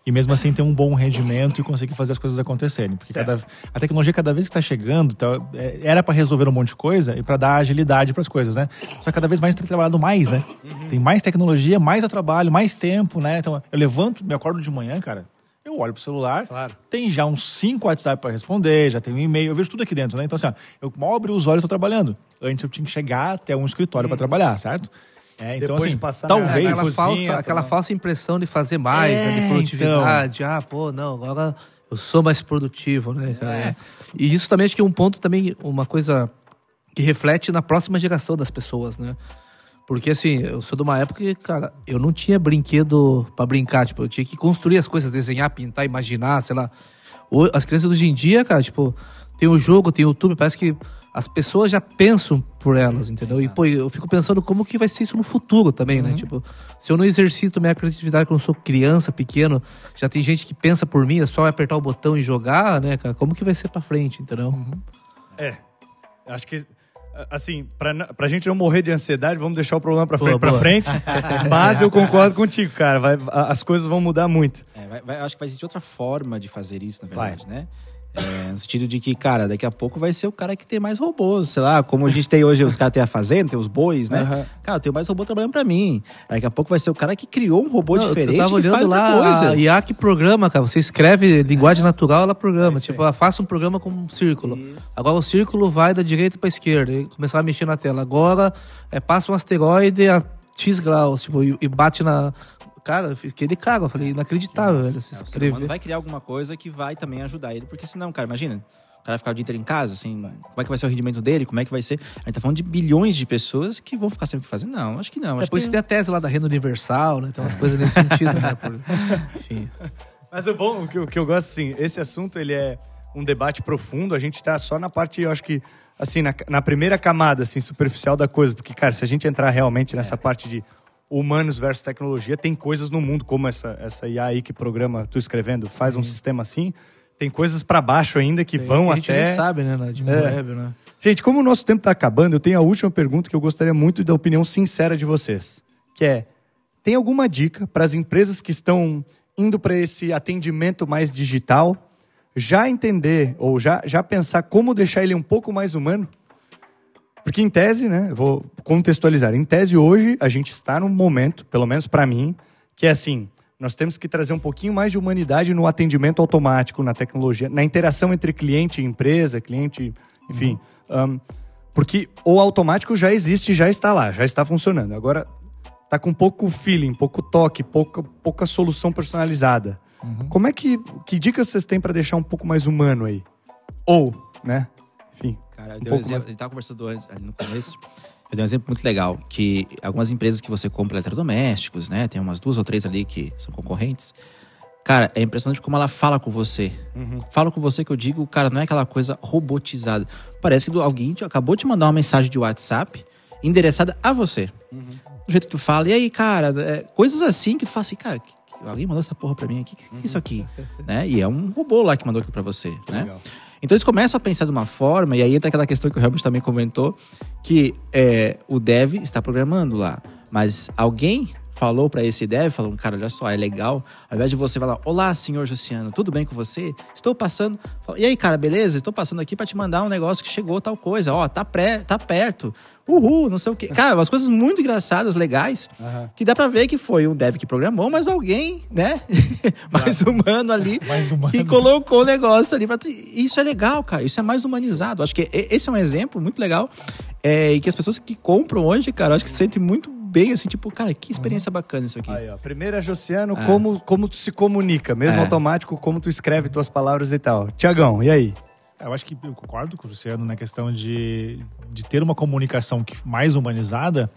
E mesmo assim ter um bom rendimento e conseguir fazer as coisas acontecerem. Porque cada- a tecnologia, cada vez que está chegando, tá- é, era para resolver um monte de coisa e para dar agilidade para as coisas, né? Só que cada vez mais a gente tem trabalhado mais, né? Tem mais tecnologia, mais eu trabalho, mais tempo, né? Então eu levanto, me acordo de manhã, cara. Eu olho pro celular, Claro. tem já uns cinco WhatsApp para responder, já tem um e-mail, eu vejo tudo aqui dentro, né? Então, assim, ó, eu mal abri os olhos, estou trabalhando. Antes eu tinha que chegar até um escritório para trabalhar, certo? É, então, Depois assim, de passar talvez. aquela, cozinha, falsa, aquela tomar- falsa impressão de fazer mais, né, É, de produtividade. Ah, pô, não, agora eu sou mais produtivo, né? É. E isso também acho que é um ponto também, uma coisa que reflete na próxima geração das pessoas, né? Porque assim, eu sou de uma época que, cara, eu não tinha brinquedo pra brincar, tipo, eu tinha que construir as coisas, desenhar, pintar, imaginar, sei lá. As crianças hoje em dia, cara, tipo, tem o jogo, tem o YouTube, parece que as pessoas já pensam por elas, entendeu? E, pô, eu fico pensando como que vai ser isso no futuro também, né? Tipo, se eu não exercito minha criatividade quando eu sou criança, pequeno, já tem gente que pensa por mim, é só apertar o botão e jogar, né, cara? Como que vai ser pra frente, entendeu? É. Acho que, assim, pra, pra gente não morrer de ansiedade, vamos deixar o problema pra Boa, frente. Pra boa. frente. Mas eu concordo contigo, cara. Vai- as coisas vão mudar muito. É, vai- vai- acho que vai existir outra forma de fazer isso, na Vai. verdade, né? É, no sentido de que, cara, daqui a pouco vai ser o cara que tem mais robôs, sei lá, como a gente tem hoje, os caras têm a fazenda, tem os bois, né? Aham. Cara, tenho mais robô trabalhando pra mim. Daqui a pouco vai ser o cara que criou um robô Não, diferente eu tava olhando lá, coisa. a IA que programa, cara. Você escreve linguagem natural, ela programa. É isso tipo, ela faça um programa com um círculo. Agora o círculo vai da direita pra esquerda. E começar a mexer na tela. Agora é, passa um asteroide a X graus, tipo, e, e bate na. Cara, eu fiquei de cara. Eu falei, inacreditável, velho. É, humano escrever. vai criar alguma coisa que vai também ajudar ele, porque senão, cara, imagina, o cara ficar o dia inteiro em casa, assim, como é que vai ser o rendimento dele, como é que vai ser? A gente tá falando de bilhões de pessoas que vão ficar sem o que fazer. Não, acho que não. É, Acho isso que... tem a tese lá da renda universal, né? Tem umas coisas nesse sentido, né? Por- Enfim. Mas o bom, o que, o que eu gosto, assim, esse assunto, ele é um debate profundo. A gente tá só na parte, eu acho que, assim, na, na primeira camada, assim, superficial da coisa. Porque, cara, se a gente entrar realmente nessa parte de humanos versus tecnologia, tem coisas no mundo, como essa, essa IA aí que programa, tu escrevendo, faz um sistema assim. Tem coisas pra baixo ainda que vão que a gente até... nem sabe, né? Na É. Web, né? Gente, como o nosso tempo está acabando, eu tenho a última pergunta que eu gostaria muito da opinião sincera de vocês. Que é, tem alguma dica para as empresas que estão indo para esse atendimento mais digital já entender ou já, já pensar como deixar ele um pouco mais humano? Porque em tese, né, vou contextualizar. Em tese hoje a gente está num momento, pelo menos para mim, que é assim, nós temos que trazer um pouquinho mais de humanidade no atendimento automático, na tecnologia, na interação entre cliente e empresa, cliente, enfim. Ahn, porque o automático já existe, já está lá, já está funcionando. Agora tá com pouco feeling, pouco toque, pouca, pouca solução personalizada. Como é que que dicas vocês têm para deixar um pouco mais humano aí? Ou, né? Enfim. Eu Um um exemplo, mais- a gente tava conversando antes, ali no começo. Eu dei um exemplo muito legal, que algumas empresas que você compra eletrodomésticos, né? Tem umas duas ou três ali que são concorrentes. Cara, é impressionante como ela fala com você. Fala com você que eu digo, cara, não é aquela coisa robotizada. Parece que alguém te- acabou de mandar uma mensagem de WhatsApp endereçada a você. Do jeito que tu fala. E aí, cara, é, coisas assim que tu fala assim, cara, que- que- alguém mandou essa porra pra mim aqui, o que, que é isso aqui? né? E é um robô lá que mandou aquilo pra você, né? legal. Então eles começam a pensar de uma forma, e aí entra aquela questão que o Helmut também comentou, que é, o dev está programando lá, mas alguém falou para esse dev, falou, cara, olha só, é legal. Ao invés de você falar, olá, senhor Josiano, tudo bem com você? Estou passando. E aí, cara, beleza? Estou passando aqui para te mandar um negócio que chegou tal coisa. Ó, tá, pré, tá perto. Uhul, não sei o quê. Cara, umas coisas muito engraçadas, legais, Aham. que dá pra ver que foi um dev que programou, mas alguém, né? mais humano ali, Mais humano. que colocou o negócio ali. Pra... Isso é legal, cara. Isso é mais humanizado. Acho que esse é um exemplo muito legal. É, e que as pessoas que compram hoje, cara, acho que se sentem muito bem, assim, tipo, cara, que experiência bacana isso aqui. Aí, ó. Primeiro é Josiano, É. como, como tu se comunica, mesmo É. automático, como tu escreve tuas palavras e tal. Tiagão, e aí? Eu acho que eu concordo com o Luciano na questão de, de ter uma comunicação que, mais humanizada,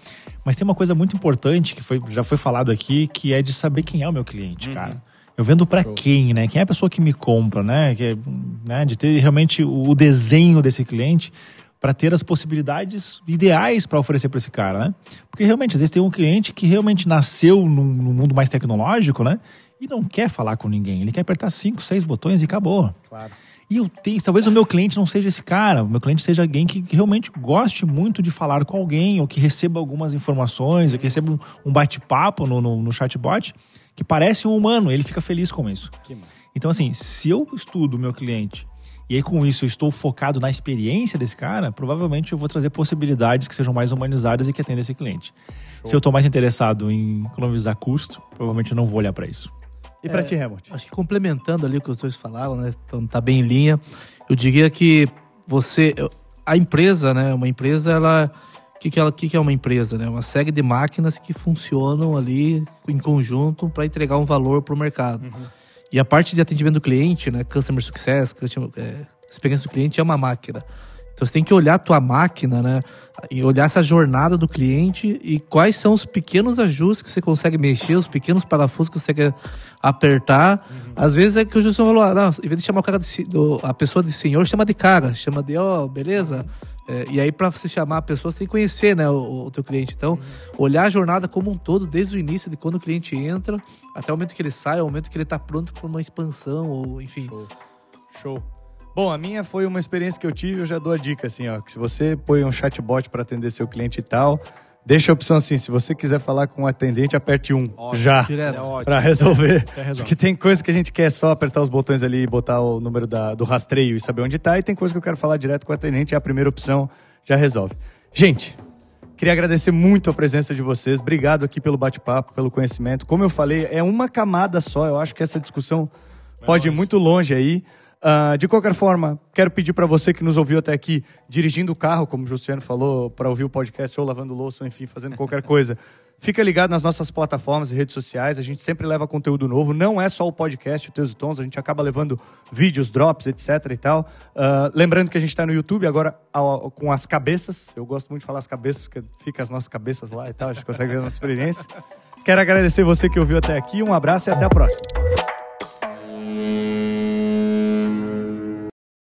mas tem uma coisa muito importante que foi, já foi falado aqui, que é de saber quem é o meu cliente, cara. Eu vendo pra quem, né? Quem é a pessoa que me compra, né? Que é, né? De ter realmente o desenho desse cliente para ter as possibilidades ideais para oferecer para esse cara, né? Porque realmente, às vezes tem um cliente que realmente nasceu num, num mundo mais tecnológico, né? E não quer falar com ninguém. Ele quer apertar cinco, seis botões e acabou. Claro. E eu tenho, talvez o meu cliente não seja esse cara, o meu cliente seja alguém que, que realmente goste muito de falar com alguém, ou que receba algumas informações, ou que receba um, um bate-papo no, no, no chatbot, que parece um humano, ele fica feliz com isso. Então, assim, se eu estudo o meu cliente e aí com isso eu estou focado na experiência desse cara, provavelmente eu vou trazer possibilidades que sejam mais humanizadas e que atendam esse cliente. Se eu estou mais interessado em economizar custo, provavelmente eu não vou olhar para isso. E pra ti, Helmut? Acho que complementando ali o que os dois falaram, né? Então tá bem em linha. Eu diria que você. A empresa, né? Uma empresa, ela. O que, que, ela, que, que é uma empresa? Né? Uma série de máquinas que funcionam ali em conjunto para entregar um valor para o mercado. E a parte de atendimento do cliente, né? Customer Success, customer, é, experiência do cliente é uma máquina. Então você tem que olhar a tua máquina, né? E olhar essa jornada do cliente e quais são os pequenos ajustes que você consegue mexer, os pequenos parafusos que você quer apertar. Às vezes é que o Justo falou, ah, não, em vez de chamar o cara de, do- a pessoa de senhor, chama de cara, chama de, ó, beleza? É, e aí, para você chamar a pessoa, você tem que conhecer né, o, o teu cliente. Então, olhar a jornada como um todo, desde o início, de quando o cliente entra, até o momento que ele sai, o momento que ele está pronto para uma expansão, ou enfim. Show. Bom, a minha foi uma experiência que eu tive, eu já dou a dica assim, ó, que se você põe um chatbot para atender seu cliente e tal, deixa a opção assim, se você quiser falar com o atendente, aperte um, já, Direto. para resolver. resolve. Porque tem coisa que a gente quer só apertar os botões ali e botar o número da- do rastreio e saber onde tá, e tem coisa que eu quero falar direto com o atendente, é a primeira opção, já resolve. Gente, Queria agradecer muito a presença de vocês. Obrigado aqui pelo bate-papo, pelo conhecimento. Como eu falei, é uma camada só. Eu acho que essa discussão pode ir muito longe aí. Ah, de qualquer forma, quero pedir para você que nos ouviu até aqui, dirigindo o carro, como o Justiano falou, para ouvir o podcast ou lavando louça, ou enfim, fazendo qualquer coisa. Fica ligado nas nossas plataformas e redes sociais. A gente sempre leva conteúdo novo. Não é só o podcast, o Teus e Tons. A gente acaba levando vídeos, drops, etc e tal. Ah, lembrando que a gente está no YouTube agora ao- com as cabeças. Eu gosto muito de falar as cabeças, porque fica as nossas cabeças lá e tal. A gente consegue ver a nossa experiência. Quero agradecer você que ouviu até aqui. Um abraço e até a próxima.